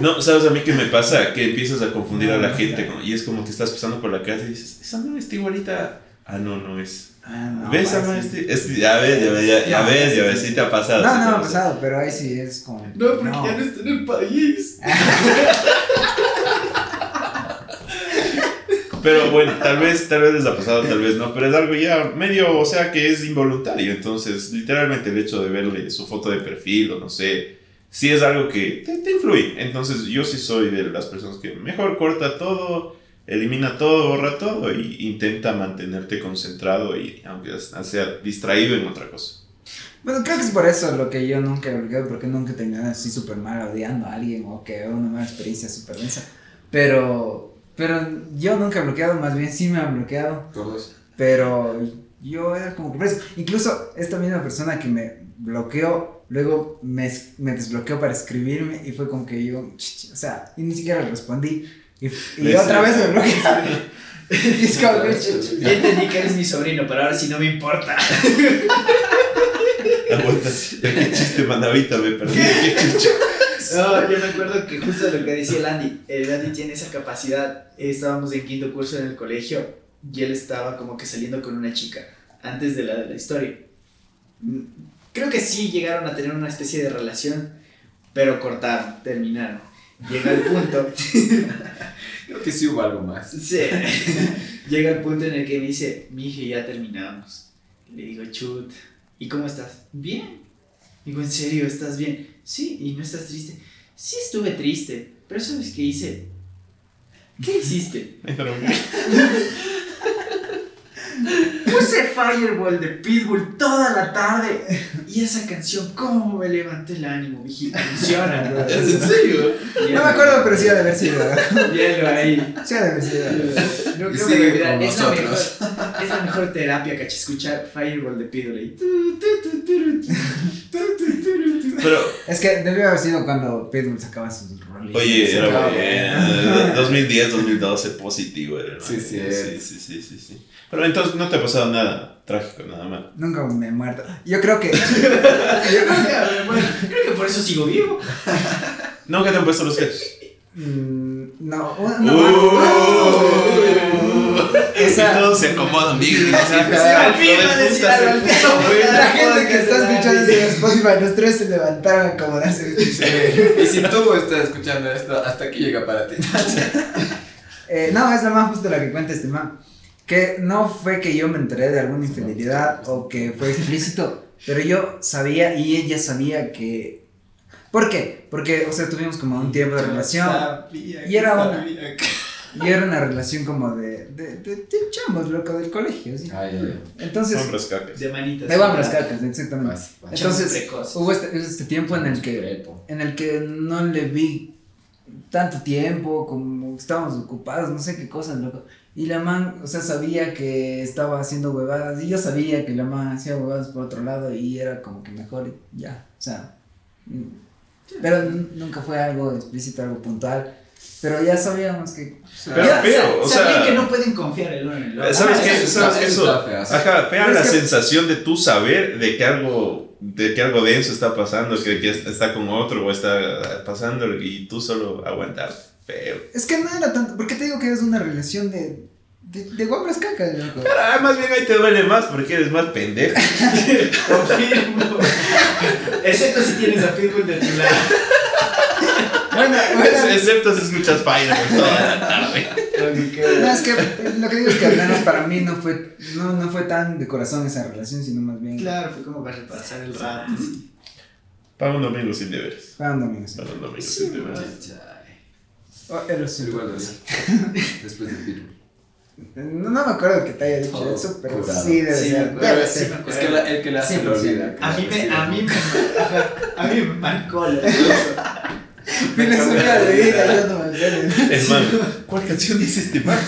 No, ¿sabes a mí qué me pasa? Que empiezas a confundir a la gente con- y es como que estás pasando por la casa y dices, esa no está igualita. Ah, no, no es. Ah, no, ¿Ves? no, sí. este- es- ya ves, ya ves, ya, ya No, ves, sí, ya ves, sí. te ha pasado. No, sí no ha pasado, pero ahí sí es como. No, porque ya no está en el país. *laughs* Pero bueno, tal vez, tal vez les ha pasado, tal vez no, pero es algo ya medio, o sea, que es involuntario. Entonces, literalmente el hecho de verle su foto de perfil o no sé, sí es algo que te, te influye. Entonces, yo sí soy de las personas que mejor corta todo, elimina todo, borra todo y intenta mantenerte concentrado y aunque sea distraído en otra cosa. Bueno, creo que es por eso lo que yo nunca he bloqueado, porque nunca he terminado así súper mal odiando a alguien o que una mala experiencia súper densa. Pero, pero yo nunca he bloqueado, más bien sí me han bloqueado. Todos. Pero yo era como que preso. Incluso esta misma persona que me bloqueó, luego me, me desbloqueó para escribirme y fue como que yo, ch- ch- o sea, y ni siquiera le respondí. Y, *laughs* otra vez me bloqueó. *laughs* y es como Ya entendí que eres mi sobrino, pero ahora sí no me importa. *laughs* Aguanta, qué chiste manavita me perdí. Qué chucho. No, yo me acuerdo que justo lo que decía el Andy, el Andy tiene esa capacidad. Estábamos en quinto curso en el colegio y él estaba como que saliendo con una chica antes de la, de la historia. Mm, Creo que sí llegaron a tener una especie de relación, pero cortaron, terminaron. Llega el punto, *laughs* Creo que sí hubo algo más. sí, *laughs* llega el punto en el que me dice, mije, ya terminamos. Le digo, chut, ¿y cómo estás? Bien. Digo, ¿en serio estás bien? Sí, ¿y no estás triste? Sí estuve triste, pero ¿sabes qué hice? ¿Qué hiciste? *laughs* Puse Fireball de Pitbull toda la tarde y esa canción, ¿cómo me levantó el ánimo? Dije, funciona, bro. ¿En serio? No me acuerdo, pero sí ha de haber sido. Hielo ahí. Sí ha de haber sido. No creo sigue que con es la, mejor, es la mejor terapia, caché, escuchar Fireball de Pitbull ahí. Pero, Es que debió haber sido cuando Pitbull sacaba sus rolitas. Oye, era bueno. *laughs* 2010, 2012, positivo era. Sí, sí, sí, sí, sí, sí, sí. Pero entonces no te ha pasado nada trágico, nada mal. Nunca me he muerto. Yo creo que. *laughs* Bueno, creo que por eso sigo vivo. *laughs* ¿Nunca te han puesto los cachos? mm, no, no. Uh, *laughs* Esa- y todo se acomoda, amigo. Al fin. La gente que está escuchando esto en Spotify, los tres se levantaron a acomodarse. Y si tú estás escuchando esto, hasta aquí llega para ti. Eh, no, es la más justo la que cuenta este man. Que no fue que yo me enteré de alguna infidelidad o que fue explícito, pero yo sabía y ella sabía que. ¿Por qué? Porque, o sea, tuvimos como un tiempo de relación y era una- y era una relación como de. de, de, de chamos, loco, del colegio, ¿sí? Ay, ay, Entonces. Hombres cacas. De manitas. De las cacas, exactamente. ay. Entonces, precoces. hubo este, este tiempo en el que en el que no le vi tanto tiempo, como estábamos ocupados, no sé qué cosas, loco. Y la man, o sea, sabía que estaba haciendo huevadas, y yo sabía que la man hacía huevadas por otro lado, y era como que mejor, y ya, o sea. mm, Pero nunca fue algo explícito, algo puntual. Pero ya sabíamos que. Pero Ya, feo, o sabían sea- que no pueden confiar el uno en el otro. ¿Sabes Ah, qué? eso ¿Sabes eso Eso, está feo, sí. ajá, fea la que- sensación de tú saber de que algo, de que algo denso está pasando, que, que está con otro o está pasando y tú solo aguantar. Feo. Es que no era tanto. ¿Por qué te digo que es una relación de. de, de guambras cacas, loco? Pero ah, más bien ahí te duele más porque eres más pendejo. *laughs* Confirmo. Excepto si tienes a Pitbull de tu lado. Bueno, *laughs* bueno. Excepto si escuchas Fire toda la tarde. No, es que lo que digo es que al menos para mí no fue, no, no fue tan de corazón esa relación, sino más bien. Claro, fue como para repasar el rato. Para un domingo sin deberes. Fue un domingo, sí. Para un domingo sin deberes. Oh, era su- Igual lo. *laughs* Después del Pitbull. No, no me acuerdo que te haya dicho Oh, eso, pero curado. sí debe Sí, ser. sí, ser. Es que la- el que la hace lo 100%. olvida. A mí me, a mí me, a mí me marcó la *laughs* Tienes una de vida, yo no me acuerdo. Hermano, ¿cuál canción dice este man?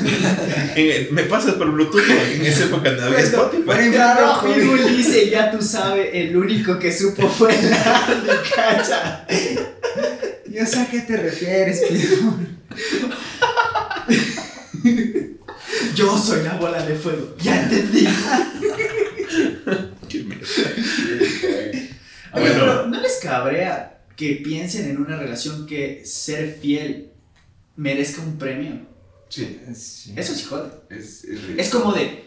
Me pasas por Bluetooth, en esa época no había Por Spotify. infrarrojo. Pitbull dice, ya tú sabes, el único que supo fue el Andy, cacha. Yo sé a qué te refieres. *laughs* Yo soy la bola de fuego, ya entendí. Qué *laughs* Oye, Bueno. pero ¿no les cabrea que piensen en una relación que ser fiel merezca un premio. Sí, Sí. Eso sí jode. es, es. Es como de,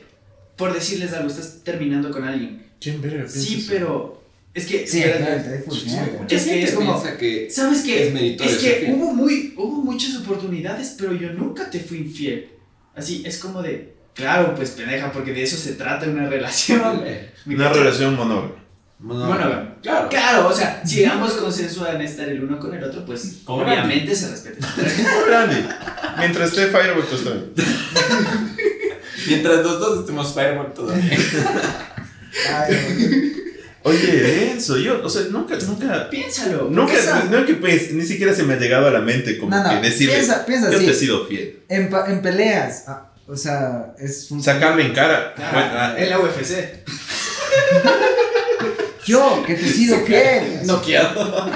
por decirles algo, estás terminando con alguien. ¿Quién verga Sí, eso? pero es que... Sí, espérate, claro, mucha Es que es como- piensa que ¿Sabes qué? Es meritorio Es que hubo, muy, hubo muchas oportunidades, pero yo nunca te fui infiel. Así, es como de, claro, pues pendeja, porque de eso se trata una relación. ¿Me Una *laughs* relación monógama. Bueno, Bueno, claro. Claro, o sea, si ambos consensuan estar el uno con el otro, pues Como obviamente se respeta. *laughs* Randy, mientras esté Firework, tú está bien. *laughs* Mientras los dos estemos Firework todavía. Ay, Oye, denso, yo, o sea, nunca, nunca, Piénsalo. nunca, Esa- no que pues, ni siquiera se me ha llegado a la mente como No, no, que decirle, piensa, piensa yo así. te he sido fiel. En, en peleas, ah, o sea, es un... Sacarle en cara. Ah, bueno, ah, en la UFC. *laughs* Yo, que te he sido fiel. Noqueado.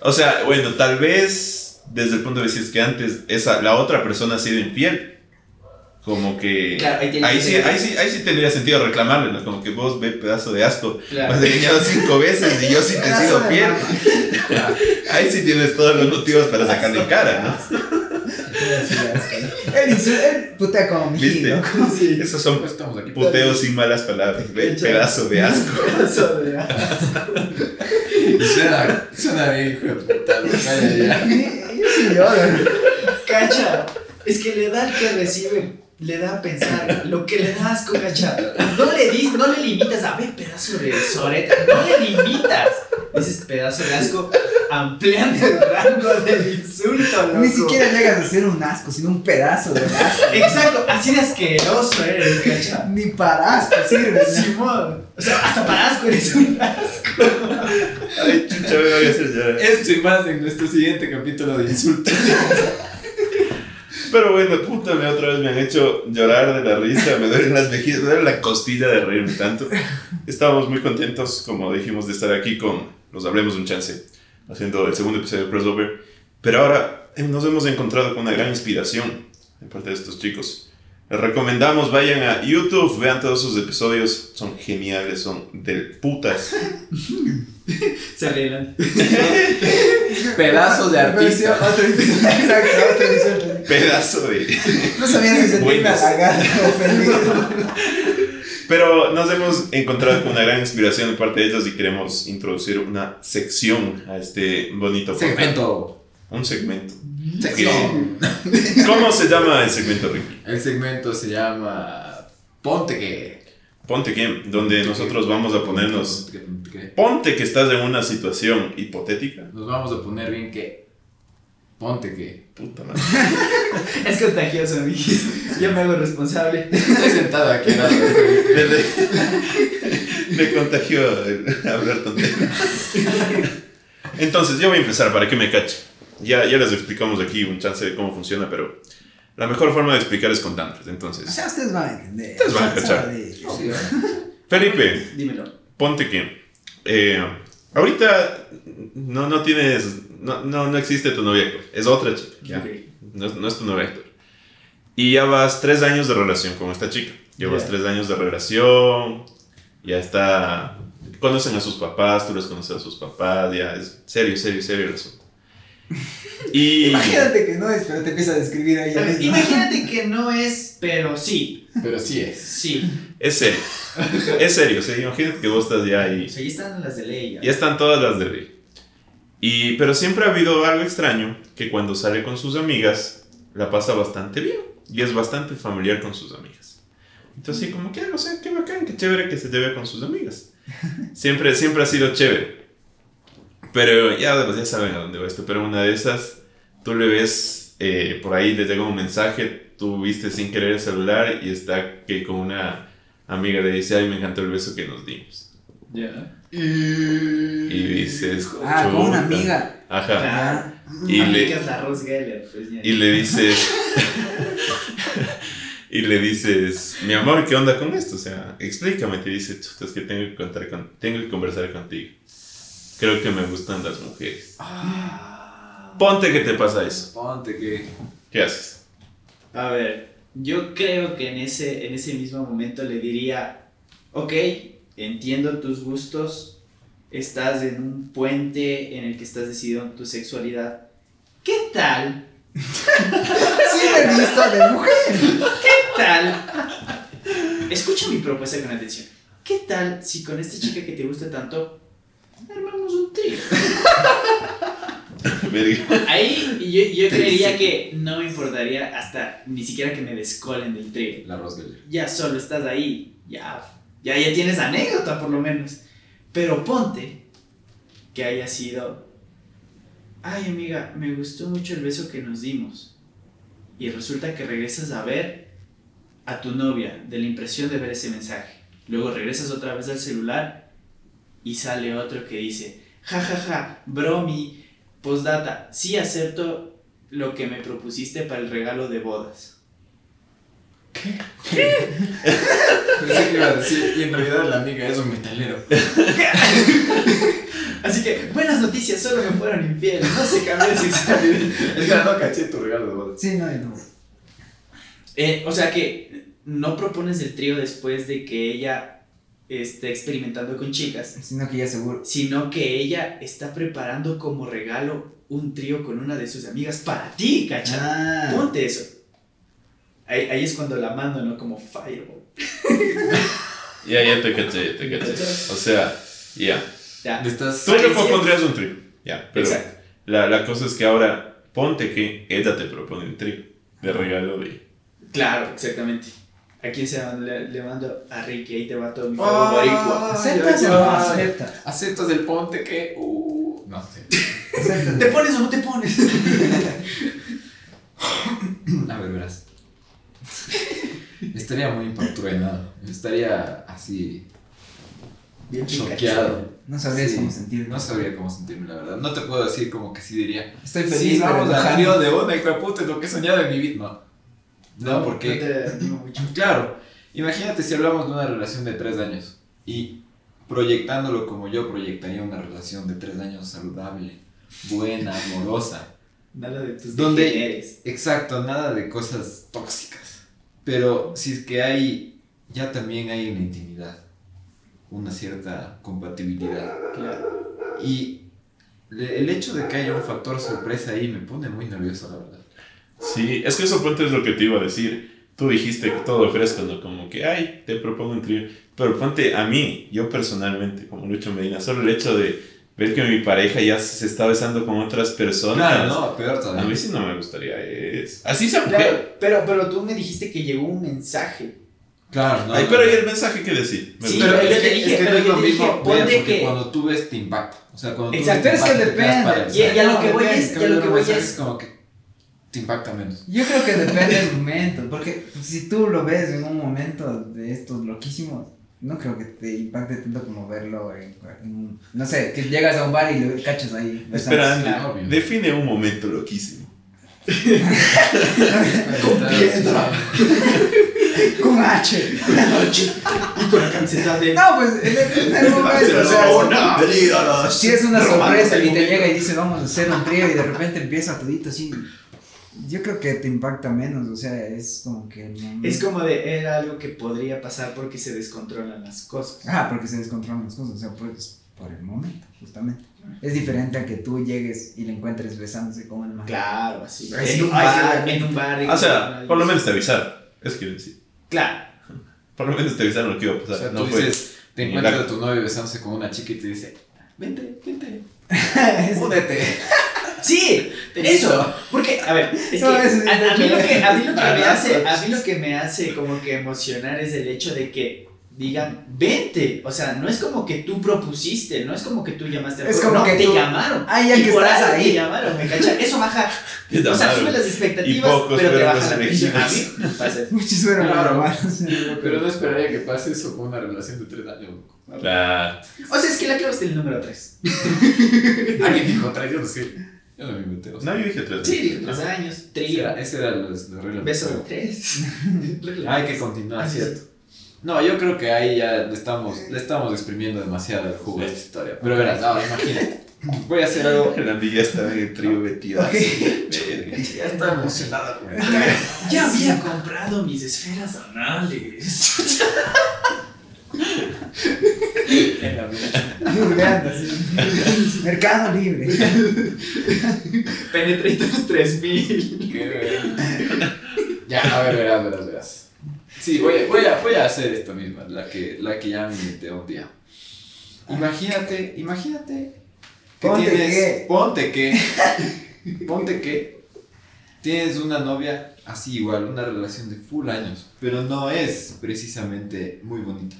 O sea, bueno, tal vez desde el punto de vista es que antes esa, la otra persona ha sido infiel. Como que Claro, ahí tiene ahí, que sí, ahí, sí, ahí sí tendría sentido reclamarle, ¿no? Como que vos ve pedazo de asco. Claro. Me has engañado cinco veces y yo sí te he Pedazo sido de fiel. *laughs* Ahí sí tienes todos los motivos para sacarle en cara, ¿no? Él, putea como mi ¿Viste? Esos son Estamos aquí. puteos sin malas palabras. Ve, pedazo de asco. *laughs* Eso de- Suena, suena bien, hijo de puta. Yo sí lloro. Cacha, es que le da al que recibe, le da a pensar lo que le da asco, cacha. No le dis, no le limitas a ver pedazo de soreta, no le limitas. Dices pedazo de asco, ampliando el rango del insulto, loco. Ni siquiera llegas a ser un asco, sino un pedazo de asco. Exacto, así de asqueroso eres, cacha. Ni para asco sirve. Simón. O sea, hasta para asco eres un asco. Ay, chucha, me voy a hacer llorar. Esto y más en nuestro siguiente capítulo de insultos. *laughs* Pero bueno, puta, me otra vez me han hecho llorar de la risa, me duelen las mejillas, me duele la costilla de reírme tanto. Estábamos muy contentos, como dijimos, de estar aquí con Los Hablemos un Chance, haciendo el segundo episodio de Crossover. Pero ahora eh, nos hemos encontrado con una gran inspiración de parte de estos chicos. Les recomendamos, vayan a YouTube, vean todos sus episodios, son geniales, son del putas. *laughs* Se arreglan. *laughs* Pedazos de artista. *laughs* Pedazo de... No sabía si sentirme halagado. Pero nos hemos encontrado con una gran inspiración de parte de ellos y queremos introducir una sección a este bonito podcast. Segmento. Un segmento. Sección. ¿Cómo se llama el segmento, Ricky? El segmento se llama Ponte que. Ponte que, donde nosotros vamos a ponernos... Ponte que, ponte que. Ponte que estás en una situación hipotética. Nos vamos a poner bien que. Ponte que. Puta madre. *laughs* Es contagioso, amiguis. Yo me hago responsable. Estoy sentado aquí al lado. Me, me contagió hablar tonterías. *laughs* Entonces, yo voy a empezar para que me cache. Ya, ya les explicamos aquí un chance de cómo funciona, pero la mejor forma de explicar es contándoles. O Entonces, sea, ustedes van a entender. Ustedes van a cachar. *laughs* Felipe, Dímelo. ponte que eh, ahorita no, no tienes, no, no, no existe tu novia es otra chica, ¿ya? Ok. No, es- no es tu novia actual. Y ya vas tres años de relación con esta chica. Llevas Ya. tres años de relación, ya está, conocen a sus papás, tú les conoces a sus papás, ya es serio, serio, serio el asunto. *laughs* Y... Imagínate que no es, pero te empieza a describir ahí. Imagínate que no es, pero sí. Pero sí es. Sí. Es serio. Es serio, o sea, imagínate que vos estás ya ahí. O sea, ahí están las de ley. Ya están todas las de ley. Y, pero siempre ha habido algo extraño, que cuando sale con sus amigas, la pasa bastante bien. Y es bastante familiar con sus amigas. Entonces, sí, como que, o sea, qué bacán, qué chévere que se lleve con sus amigas. Siempre, siempre ha sido chévere. Pero ya, pues, ya saben a dónde va esto. Pero una de esas, tú le ves, eh, por ahí le llega un mensaje, tú viste sin querer el celular y está que con una amiga le dice, ay, me encantó el beso que nos dimos. Ya. Y dices, Ah, con una amiga. Ajá. Claro. Y le, Aplicas la Rose Geller, pues ya. y le dices, y le dices, mi amor, ¿qué onda con esto? O sea, explícame. Te dice, es que tengo que, contar con, tengo que conversar contigo. Creo que me gustan las mujeres. Ah. Ponte que te pasa eso. Ponte que. ¿Qué haces? A ver, yo creo que en ese, en ese mismo momento le diría, ok, entiendo tus gustos, estás en un puente en el que estás decidiendo tu sexualidad. ¿Qué tal? Sí, me visto de mujer. ¿Qué tal? Escucha mi propuesta con atención. ¿Qué tal si con esta chica que te gusta tanto armamos *laughs* Verga. Ahí yo, yo creería que no me importaría hasta ni siquiera que me descolen del trío. La Rosgeller. Ya solo estás ahí, ya, ya, ya tienes anécdota por lo menos. Pero ponte que haya sido, ay amiga, me gustó mucho el beso que nos dimos. Y resulta que regresas a ver a tu novia de la impresión de ver ese mensaje. Luego regresas otra vez al celular y sale otro que dice, ja ja ja, bromi, postdata, sí acepto lo que me propusiste para el regalo de bodas. Pensé que iba a decir, y en realidad la amiga es un metalero. *laughs* Así que, buenas noticias, solo me fueron infieles, no se cambió sexualidad. Es que no caché tu regalo de boda. Sí, no, no. Eh, o sea que no propones el trío después de que ella esté experimentando con chicas, Sino que ya seguro. sino que ella está preparando como regalo un trío con una de sus amigas para ti, ¿cachai? Ah. Ponte eso. Ahí, ahí es cuando la mando, ¿no? Como fireball. *laughs* Ya, ya te caché, te caché. O sea, ya. Estás... Tú le propondrías un trío. Ya, pero Exacto. la, la cosa es que ahora ponte que ella te propone un trío de regalo de. Claro, exactamente. ¿A quién se? Le, le mando a Ricky, ahí te va todo mi Ah. fuego boricua. ¿Aceptas Ay, o no aceptas? ¿Aceptas el ponte que...? Uh, no sé. Aceptas. ¿Te pones o no te pones? A ver, verás. Estaría muy impactuado. Estaría así... Bien Choqueado. No sabrías Sí. cómo sentirme. No sabría cómo sentirme, la verdad. No te puedo decir como que sí diría... Estoy feliz, Sí, vamos trío de una, hijo de puta, es lo que he soñado en mi vida. No. No, porque... Te mucho. *laughs* Claro, imagínate si hablamos de una relación de tres años y proyectándolo como yo proyectaría una relación de tres años saludable, buena, *laughs* amorosa. Nada de tus ¿Dónde? degeneres. Exacto, nada de cosas tóxicas. Pero si es que hay, ya también hay una intimidad, una cierta compatibilidad. Claro. Y el hecho de que haya un factor sorpresa ahí me pone muy nervioso, la verdad. Sí, es que eso ponte es lo que te iba a decir. Tú dijiste que todo fresco, ¿no? Como que, ay, te propongo un trío. Pero ponte a mí, yo personalmente, como Lucho Medina, solo el hecho de ver que mi pareja ya se está besando con otras personas. Claro, no, peor A todavía. mí sí no me gustaría eso. Así sea mujer. Claro, pero, pero tú me dijiste que llegó un mensaje. Claro, no. Ay, no, pero no. ¿y el mensaje que decir? Me Sí, pero es que, dije, es que pero no es lo mismo, dije, vea, ponte porque que- cuando tú ves te impacta. O sea, cuando tú Exacto, ves es que te impacta, depende. Y- y a lo que voy es, En y a cambio, lo que voy es, como que te impacta menos. Yo creo que depende del *laughs* momento, porque si tú lo ves en un momento de estos loquísimos, no creo que te impacte tanto como verlo en, en un- no sé, que llegas a un bar y lo cachas ahí. Espera, obvio. define un momento loquísimo. *laughs* Está- *laughs* Con H. y con la camiseta de. No, pues en el, en el momento, o sea, Barcelona, si es una sorpresa y te momento. llega y dice vamos a hacer un trío y de repente empieza todito así, yo creo que te impacta menos, o sea, es como que... no- Es como de, era algo que podría pasar porque se descontrolan las cosas. Ah, porque se descontrolan las cosas, o sea, pues por el momento, justamente. Es diferente a que tú llegues y le encuentres besándose con una Claro, así. Ay, En un bar, en un bar. O sea, por lo menos te avisaron. Eso quiero decir. Claro. Por lo menos te avisaron lo que iba a O pasar. sea, no tú fue. dices, te encuentras a tu novio besándose con una chica y te dice, vente, vente, *laughs* únete. Sí, eso. Porque, a ver, es que No, a, a mí lo que, a mí lo que me hace, a mí lo que me hace como que emocionar es el hecho de que digan, vente. O sea, no es como que tú propusiste, no es como que tú llamaste a Es como no, que te tú- llamaron. Ah, ya y que por estás ahí. te llamaron, ¿me cacha? Eso baja, Te o sea, sube las expectativas, pocos pero te fueron baja la presión. A mí me pasa Claro. Pero no esperaría que pase eso con una relación de tres años. Claro. O sea, es que la clave está en el número 3. *laughs* Alguien dijo tres, yo no sé. Yo no me inventé. o sea. No, yo dije tres. Sí, dije 3 años, trío, ese era los, los reglas. beso de. 3. *laughs* Hay que continuar, ¿cierto? No, yo creo que ahí ya le estamos, le estamos exprimiendo demasiado el jugo a esta historia. Pero verás, ahora imagínate. Voy a hacer algo. El Andy *laughs* ya estaba en el trío metido así. Ya está emocionada con esto. Ya había comprado mis esferas anales. *laughs* En la vida. Googleando así. Mercado Libre. Penetrators 3000. Qué verga. Ya, a ver, verás, verás, verás. Sí, voy a, voy a, voy a hacer esta misma, la que, la que ya me inventé un día. Imagínate, imagínate que Ponte tienes, que. ponte que, ponte que tienes una novia así igual, una relación de full años, pero no es precisamente muy bonita,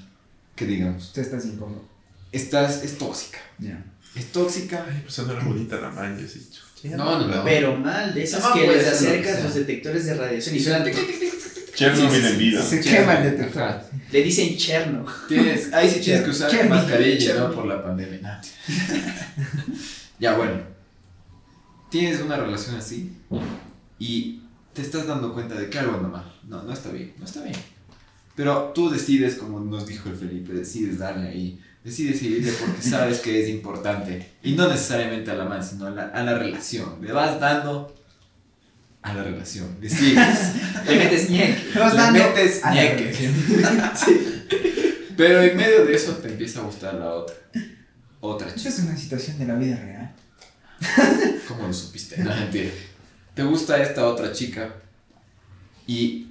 que digamos. Tú estás incómodo. Estás, es tóxica, Ya. es tóxica. Ay, pues no era bonita la man, yo sí. No, no, no. Pero mal, de esas No, que puede les acercas los detectores de radiación y suenan. Chernobyl en vida. Se quema el detector. Ajá. Le dicen cherno. Tienes, ahí sí tienes que usar Cherny, mascarilla, Cherny. ¿no? Por la pandemia. *laughs* Ya, bueno. Tienes una relación así y te estás dando cuenta de que algo anda mal. No, no está bien, no está bien. Pero tú decides, como nos dijo el Felipe, decides darle ahí. Decides seguirle porque *laughs* sabes que es importante. Y no necesariamente a la man, sino a la, a la relación. Le vas dando a la relación. Le sigues. *laughs* Le metes ñeque. Le dando metes ñeque. *laughs* Pero en medio de eso te empieza a gustar la otra. Otra chica. es una situación de la vida real. ¿Cómo lo supiste? No, mentira. Te gusta esta otra chica y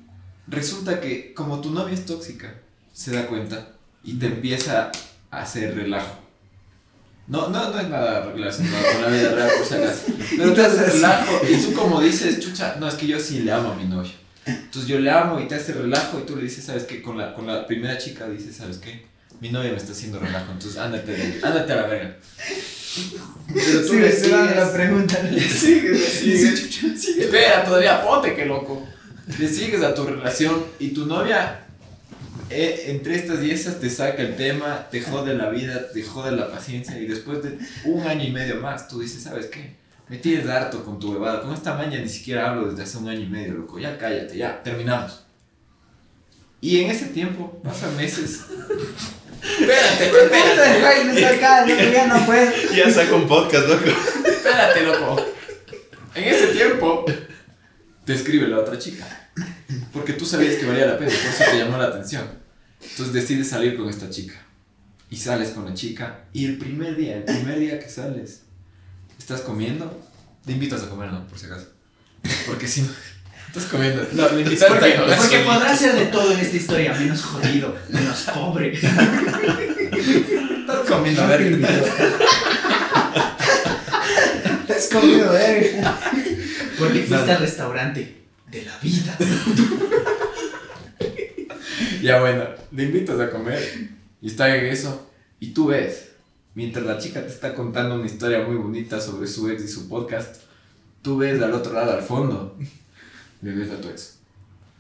resulta que como tu novia es tóxica, se da cuenta y te empieza a hacer relajo. No, no, no es nada relacionado con la vida real, por si acaso. *laughs* Pero te hace relajo y tú como dices, chucha, no, es que yo sí le amo a mi novia. Entonces yo le amo y te hace relajo y tú le dices, ¿sabes qué? Con la, con la primera chica dices, ¿sabes qué? Mi novia me está haciendo relajo, entonces ándate, de ándate a la verga. Pero tú Sí, le sigues. la pregunta. Le sigues, le sigues. Sigue, espera, todavía ponte que loco. Le sigues a tu relación y tu novia, eh, entre estas y esas, te saca el tema, te jode la vida, te jode la paciencia y después de un año y medio más, tú dices, ¿sabes qué? Me tienes harto con tu huevada. Con esta maña ni siquiera hablo desde hace un año y medio, loco. Ya cállate, ya, terminamos. Y en ese tiempo, pasan meses. espérate, *laughs* espérate. Güey, no está acá, no, ya no puedo. Ya saca un podcast, loco. Espérate, loco. En ese tiempo te escribe la otra chica. Porque tú sabías que valía la pena, por eso te llamó la atención. Entonces decides salir con esta chica. Y sales con la chica. Y el primer día, el primer día que sales, estás comiendo. Te invitas a comer, ¿no? Por si acaso. Porque si no. Estás comiendo. No, le invitas a Porque, comer. porque podrá ser de todo en esta historia, menos jodido, menos pobre. Estás comiendo, a ver. Te has comido, eh. Porque fuiste al restaurante de la vida. *laughs* Ya bueno, le invitas a comer y está en eso. Y tú ves, mientras la chica te está contando una historia muy bonita sobre su ex y su podcast, tú ves al otro lado, al fondo, le ves a tu ex.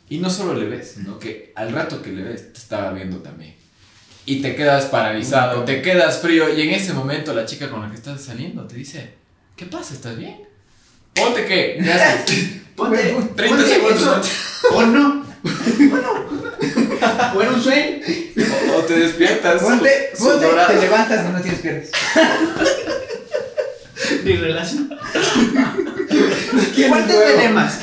Y no solo le ves, sino que al rato que le ves, te estaba viendo también. Y te quedas paralizado, te quedas frío. Y en ese momento la chica con la que estás saliendo te dice, ¿qué pasa? ¿Estás bien? Ponte que, gracias. *laughs* Ponte, 30 ponte segundos eso. antes. O no. *laughs* O era un sueño. O, o te despiertas. Ponte, ponte, te levantas y no tienes piernas. Ni *laughs* relación. ¿Quién ¿Cuántos dilemas?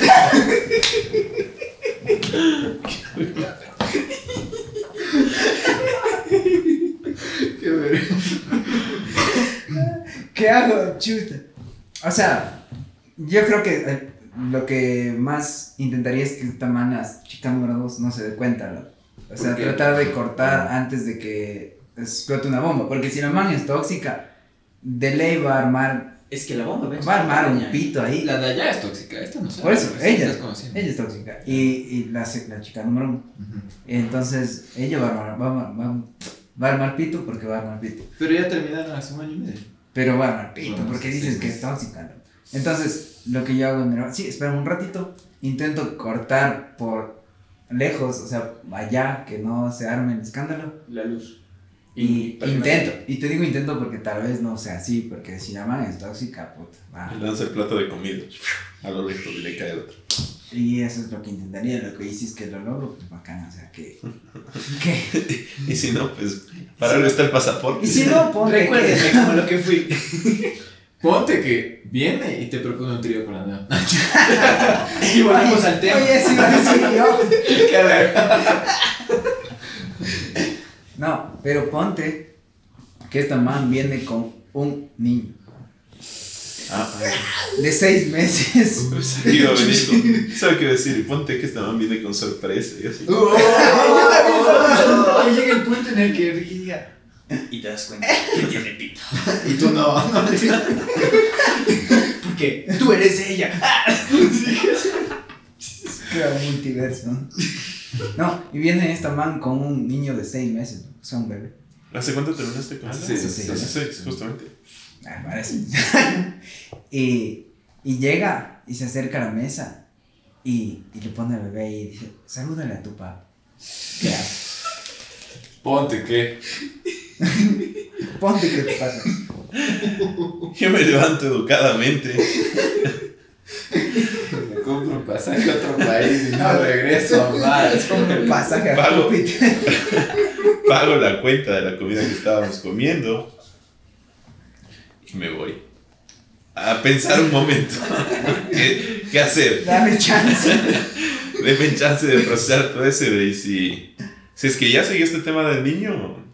Qué verga. ¿Qué hago? Chuta. O sea, yo creo que eh, lo que más intentaría es que esta mana, chica número 2, no se dé cuenta. ¿no? O sea, tratar de cortar antes de que explote una bomba. Porque si la man es tóxica, de ley va a armar, Es que la bomba, ¿ves? va a armar un pito ahí. La de allá es tóxica, esta no sabe. Por eso, ella. Ella es tóxica. Y, y la, la chica número 1. Ujú. Entonces, ella va a armar, va, a armar- va, a- va a armar pito porque va a armar pito. Pero ya terminaron hace un año y medio. Pero va a armar pito Bueno, porque sí, dices sí, que es tóxica. ¿no? Entonces, lo que yo hago en el- Sí, espera un ratito. Intento cortar por lejos, o sea, allá, que no se arme el escándalo. La luz. Y no- intento. Y te digo intento porque tal vez no sea así. Porque si la man es tóxica, puta. va. Le lanza el plato de comida. A lo lejos y le cae el otro. Y eso es lo que intentaría. Lo que hice es que lo logro, pues bacán. O sea, que. *laughs* Y si no, pues para algo está el pasaporte. y si no, ponte que- Recuérdenme como lo que fui. *laughs* Ponte que viene y te propone un trío con la nada. Y volvemos al tema. Oye, sí, sí, yo. Qué verga. No, pero ponte que esta man viene con un niño Ah, de seis meses. Iba a venir con. ¿Sabes qué decir? Ponte que esta man viene con sorpresa. Y así. Yo también estaba- que llegue el punto en el que diga. Y te das cuenta que tiene pito. *laughs* Y tú no, no. *laughs* Porque tú eres ella. *laughs* Crea un multiverso. No, y viene esta man con un niño de seis meses, o sea, un bebé. ¿Hace cuánto terminaste con Hace eso? seis. Hace seis, justamente. Ah, parece. y, y llega y se acerca a la mesa y, y le pone al bebé y dice, salúdale a tu papá. ¿Qué haces? Ponte que. *laughs* Ponte que te pasa. Yo me levanto educadamente. Me compro un pasaje a otro país y no regreso más. Es como el pasaje a Pago. *laughs* Pago la cuenta de la comida que estábamos comiendo. Y me voy. A pensar un momento. *laughs* ¿Qué, qué hacer? Dame chance. Denme chance de procesar todo eso y si, si es que ya seguí este tema del niño,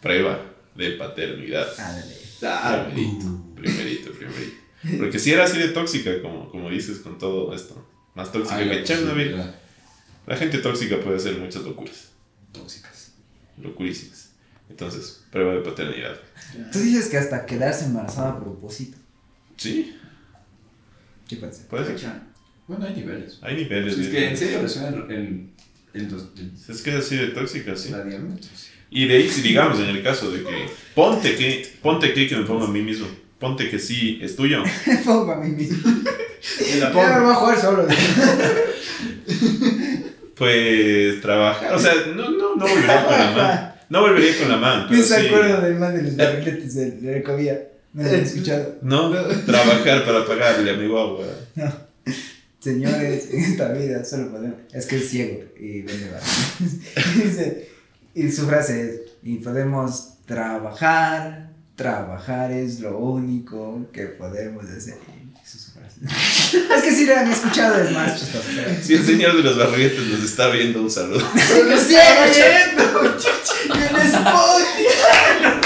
prueba de paternidad. Ándale. Primerito, primerito, primerito. Porque si era así de tóxica, como, como dices con todo esto. Más tóxica Ay, que la Chernobyl. posibilidad. La gente tóxica puede hacer muchas locuras. Tóxicas. Locurísimas. Entonces, prueba de paternidad. Tú dices que hasta quedarse embarazada a propósito. Sí, ¿Qué pasa? puede ser. Bueno, hay niveles. Hay niveles. Si es que en serio resuena el, dos- el- Es que es así de tóxica, sí. la diabetes. Y de ahí, si digamos, en el caso de que ponte que, ponte que, que me pongo a mí mismo, ponte que sí es tuyo, *laughs* Me pongo a mí mismo. La *laughs* me pongo. voy a jugar solo. *laughs* pues trabajar. O sea, no, no, no volvería con la mano. No volvería con la mano. Me pero se sí. acuerdo del man de los barriletes de, Recovía. No lo he escuchado. No, trabajar para pagarle a mi guagua. Señores, en esta vida solo podemos. Es que es ciego y vende barriletes. Dice- Y su frase es: Y podemos trabajar. Trabajar es lo único que podemos hacer. Es su frase. *laughs* Es que si lo han escuchado es más chistoso. pero- Si el señor de los barrilletes nos está viendo, un saludo. *laughs* ¡Lo estoy oyendo! ¡En Spotify!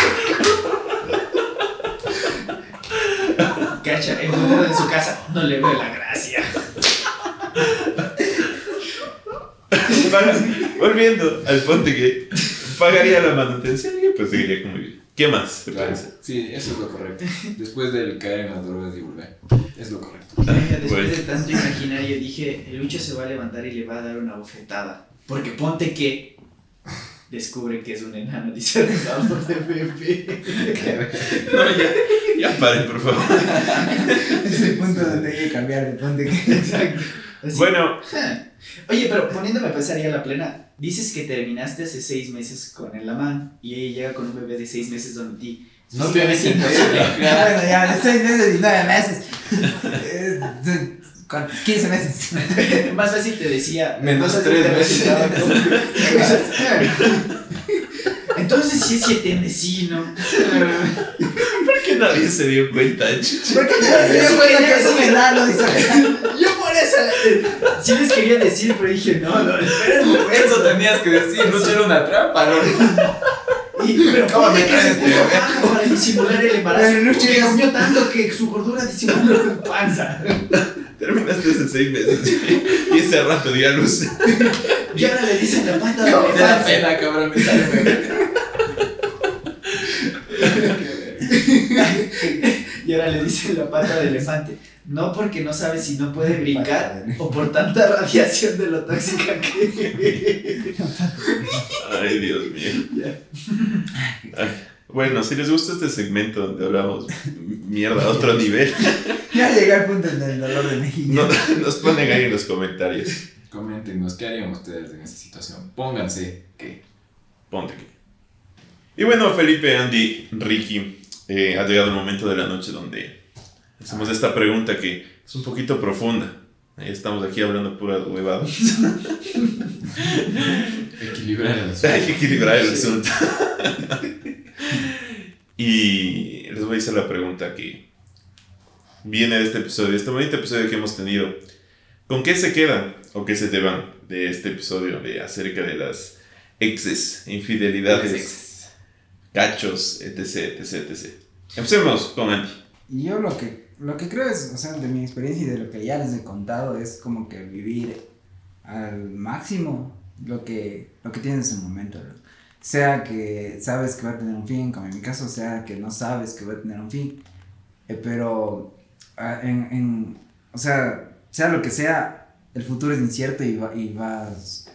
Cacha, de su casa no le veo la gracia. Paga- Volviendo al ponte que pagaría la manutención y pues seguiría como bien. ¿Qué más? ¿Te Claro. parece? Sí, eso es lo correcto. Después del caer en las drogas y volver. Es lo correcto. Después Bueno. de tanto imaginar, yo dije, el Lucho se va a levantar y le va a dar una bofetada. Porque ponte que descubre que es un enano disfrazado de bebé. *laughs* No, ya, ya paren, por favor. *laughs* Es el punto donde hay que cambiar de ponte que. *laughs* Exacto. Así. Bueno, Oye, pero poniéndome a pensar ya la plena, dices que terminaste hace seis meses con el Lamán y ella llega con un bebé de seis meses donde ti. No Físicamente sentido. *laughs* Ah, bueno, ya, de 6 meses y 9 meses. *laughs* Eh, con 15 meses. imposible. *laughs* Más fácil te decía. Menos tres te meses. Entonces sí es siete mesino. ¿por qué nadie se dio cuenta, chucha? Porque ya se dio cuenta que es un enano, dice. Yo la- sí les quería decir, pero dije, no, no, momento. Eso tenías que decir, no era una trampa, ¿no? Y, pero ¿Cómo ¿cómo me que se traes puso bajo para disimular el embarazo? Porque es- comió tanto que su gordura disimula su panza. Terminaste hace seis meses y ese rato dio a luz. Y ahora le dicen la pata de Me da pena, cabrón, me sale bebé. Y ahora le dicen la pata de elefante. No porque no sabe si no puede brincar o por tanta radiación de lo tóxica que. Ay, Dios mío. Ay, Bueno, si les gusta este segmento donde hablamos mierda a otro nivel, Ya llegué al punto del dolor de México. no- nos ponen ahí en los comentarios. Coméntenos, ¿qué harían ustedes en esa situación? Pónganse que. Ponte aquí. Y bueno, Felipe, Andy, Ricky, eh, ha llegado el momento de la noche donde hacemos esta pregunta que es un poquito profunda. Ahí estamos aquí hablando pura huevada. *laughs* Equilibrar el *laughs* Hay que equilibrar el asunto. *laughs* y les voy a hacer la pregunta que viene de este episodio, este bonito episodio que hemos tenido. ¿Con qué se quedan o qué se te van de este episodio de acerca de las exes, infidelidades? Cachos, etc, etc, etc. Empecemos con Andy. Yo lo que, lo que creo es, o sea, de mi experiencia y de lo que ya les he contado, es como que vivir al máximo lo que, lo que tienes en ese momento. Sea que sabes que va a tener un fin, como en mi caso, sea que no sabes que va a tener un fin. Eh, pero, ah, en, en, o sea, sea lo que sea, el futuro es incierto y, va, y vas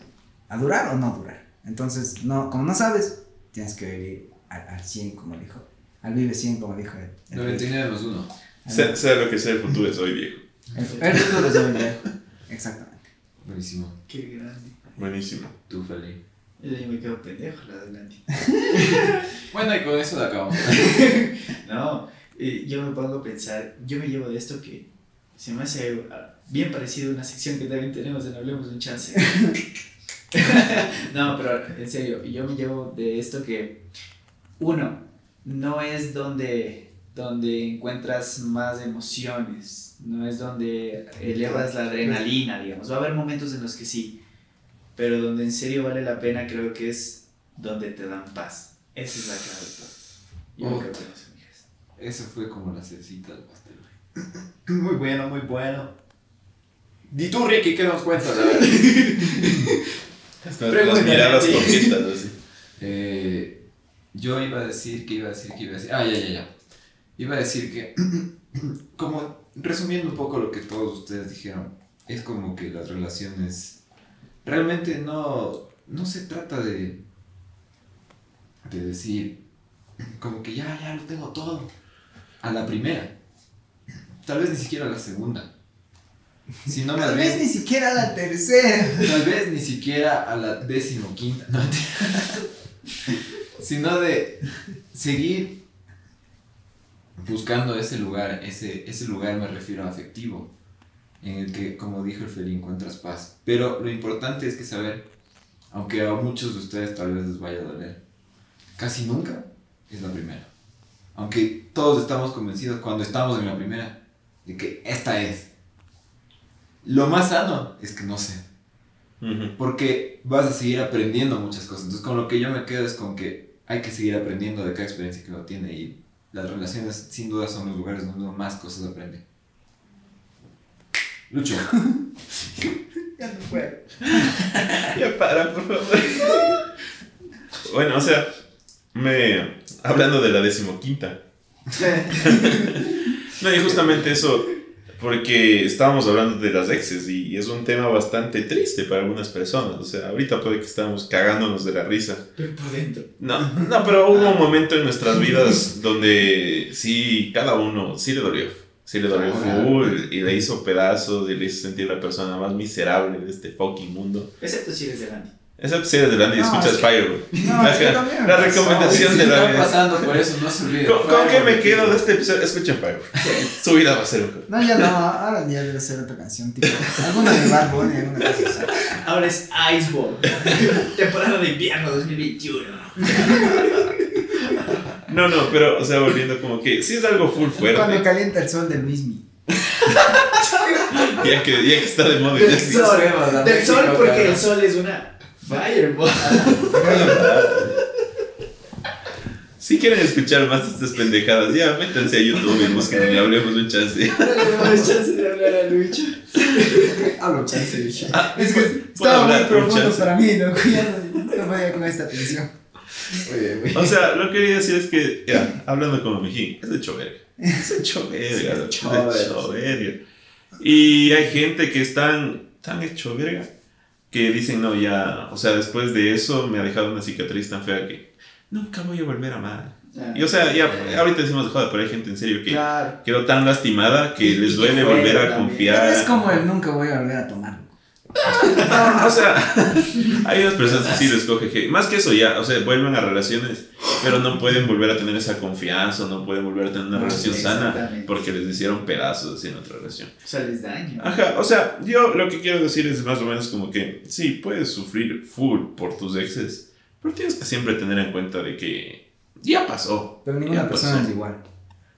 a durar o no durar. Entonces, no, como no sabes, tienes que vivir al, al 100, como dijo. Al vive 100, como dijo él. El, 99 más 1. Sea, sea lo que sea, el futuro es hoy, viejo. el, el futuro es hoy, viejo. Exactamente. Buenísimo. Qué grande. Buenísimo. Tú, Feli. Yo me quedo pendejo la adelante. *laughs* Bueno, y con eso la acabamos. *laughs* No, eh, yo me pongo a pensar, yo me llevo de esto que se me hace ah, bien parecido a una sección que también tenemos en Hablemos de un Chance. *laughs* no, pero en serio, yo me llevo de esto que, uno, no es donde, donde encuentras más emociones, no es donde elevas la adrenalina, digamos. Va a haber momentos en los que sí, pero donde en serio vale la pena creo que es donde te dan paz. Esa es la clave. de todo. Yo Oh. creo que eso. Eso fue como la cecita del pastel. güey. *laughs* Muy bueno, muy bueno. ¿Y tú, Ricky, qué nos cuentas? *laughs* Pregúntale, las miradas sí. coquetas, así. *laughs* Eh, yo iba a decir que iba a decir que iba a decir. Ah, ya, ya, ya. Iba a decir que, *clears throat* como resumiendo un poco lo que todos ustedes dijeron, es como que las relaciones realmente no, no se trata de, de decir, *clears throat* como que ya, ya lo tengo todo a la primera. Tal vez ni siquiera a la segunda. Sino Tal vez ni siquiera la tercera. Tal vez ni siquiera a la decimoquinta, no, *laughs* sino de seguir buscando ese lugar, ese, ese lugar me refiero a afectivo, en el que, como dijo el Feli, encuentras paz. Pero lo importante es que saber, aunque a muchos de ustedes tal vez les vaya a doler, casi nunca es la primera. Aunque todos estamos convencidos cuando estamos en la primera, de que esta es. Lo más sano es que no sea. Ujú. Porque vas a seguir aprendiendo muchas cosas. Entonces, con lo que yo me quedo es con que hay que seguir aprendiendo de cada experiencia que uno tiene. Y las relaciones, sin duda, son los lugares donde uno más cosas aprende. Lucho. *laughs* Ya no puedo. *laughs* Ya para, por favor. *laughs* Bueno, o sea, me hablando de la decimoquinta. No, y justamente eso, porque estábamos hablando de las exes y es un tema bastante triste para algunas personas. O sea, ahorita puede que estamos cagándonos de la risa. Pero por dentro. No, no, pero hubo un momento en nuestras vidas *laughs* donde sí, cada uno sí le dolió. Sí le dolió full y le hizo pedazos y le hizo sentir la persona más miserable de este fucking mundo. Excepto si eres de Andy. Esa eres de Landy y No, escuchas es que- Fireball. No, es que Ajá. también me La pasó. recomendación Si de la vida. pasando por eso, no se olvide. ¿Con, con qué me quedo de este episodio? Escuchen Fireball. Su vida va a ser un No, ya no, ahora ya debe ser otra canción, tipo. Alguna de Bad Bunny, alguna cosa así. Ahora es Iceball. *laughs* Temporada de invierno 2021. No, no, pero, o sea, volviendo como que sí es algo full Cuando fuerte. calienta el sol del Luismi. *laughs* Ya que, ya que está de moda. Del sol. Del sol porque el sol es una fireball. *laughs* Si quieren escuchar más de estas pendejadas, ya métanse a YouTube y busquen y hablemos un chance. *laughs* Tenemos chance de hablar a Lucho. Hablo chance, bicho. Ah, Es que ¿puedo estaba muy profundo para mí, loco. *laughs* Ya no, no podía con esta tensión. Oye, güey. O sea, lo que quería decir es que, ya, hablando como Mijín, es hecho verga. Es hecho verga, loco, es hecho verga, hecho verga. Y hay gente que es tan, tan hecho verga que dicen, no, ya, o sea, después de eso me ha dejado una cicatriz tan fea que nunca voy a volver a amar. Y o sea, ya, ahorita decimos de joda, pero hay gente en serio que Claro. quedó tan lastimada que les duele volver a también. confiar. Es como el nunca voy a volver a tomar. No, *laughs* o sea, hay unas personas que sí les coge que, más que eso ya, o sea, vuelven a relaciones, pero no pueden volver a tener esa confianza, no pueden volver a tener una No, relación sí, sana porque les hicieron pedazos en otra relación. O sea, les daño. Ajá, o sea, yo lo que quiero decir es más o menos como que sí, puedes sufrir full por tus exes, pero tienes que siempre tener en cuenta de que ya pasó. Pero ninguna Ya persona pasó. es igual.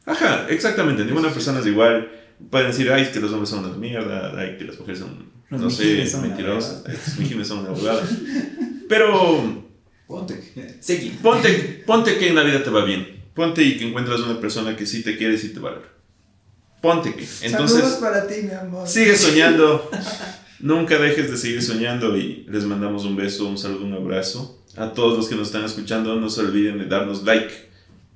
Ajá, exactamente, ninguna persona es igual. Pueden decir, ay, que los hombres son una mierda, ay, que las mujeres son, Los no sé, son ay, *laughs* los mijines son una abogada. *laughs* Pero Ponte. Seguimos. Ponte, ponte que en la vida te va bien. Ponte y que encuentras una persona que sí te quiere y sí te valora. Ponte que. Saludos Entonces, para ti, mi amor. sigue *laughs* soñando. Nunca dejes de seguir soñando y les mandamos un beso, un saludo, un abrazo. A todos los que nos están escuchando, no se olviden de darnos like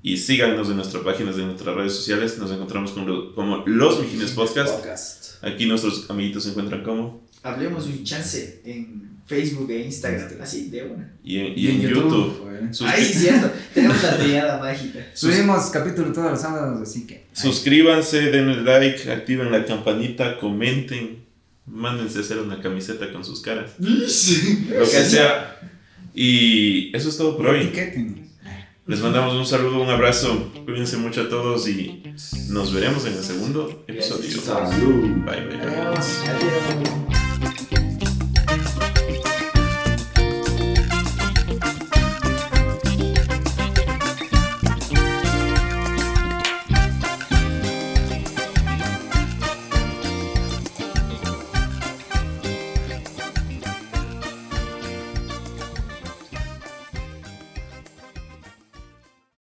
y síganos en nuestras páginas de nuestras redes sociales. Nos encontramos con lo- como Los Mijines Podcast. Podcast. Aquí nuestros amiguitos se encuentran como Hablemos un chance en Facebook e Instagram. Así, de una. y en, y en YouTube. Ay, sí, cierto. *laughs* Tenemos la triada mágica. sus- Subimos capítulo todos los sábados, así que. suscríbanse, denle like, activen la campanita, comenten, mándense a hacer una camiseta con sus caras, *laughs* lo que sea. Y eso es todo por hoy. Etiqueten. Les mandamos un saludo, un abrazo. Cuídense mucho a todos y nos veremos en el segundo episodio. Salud. Bye bye. Adiós. Adiós.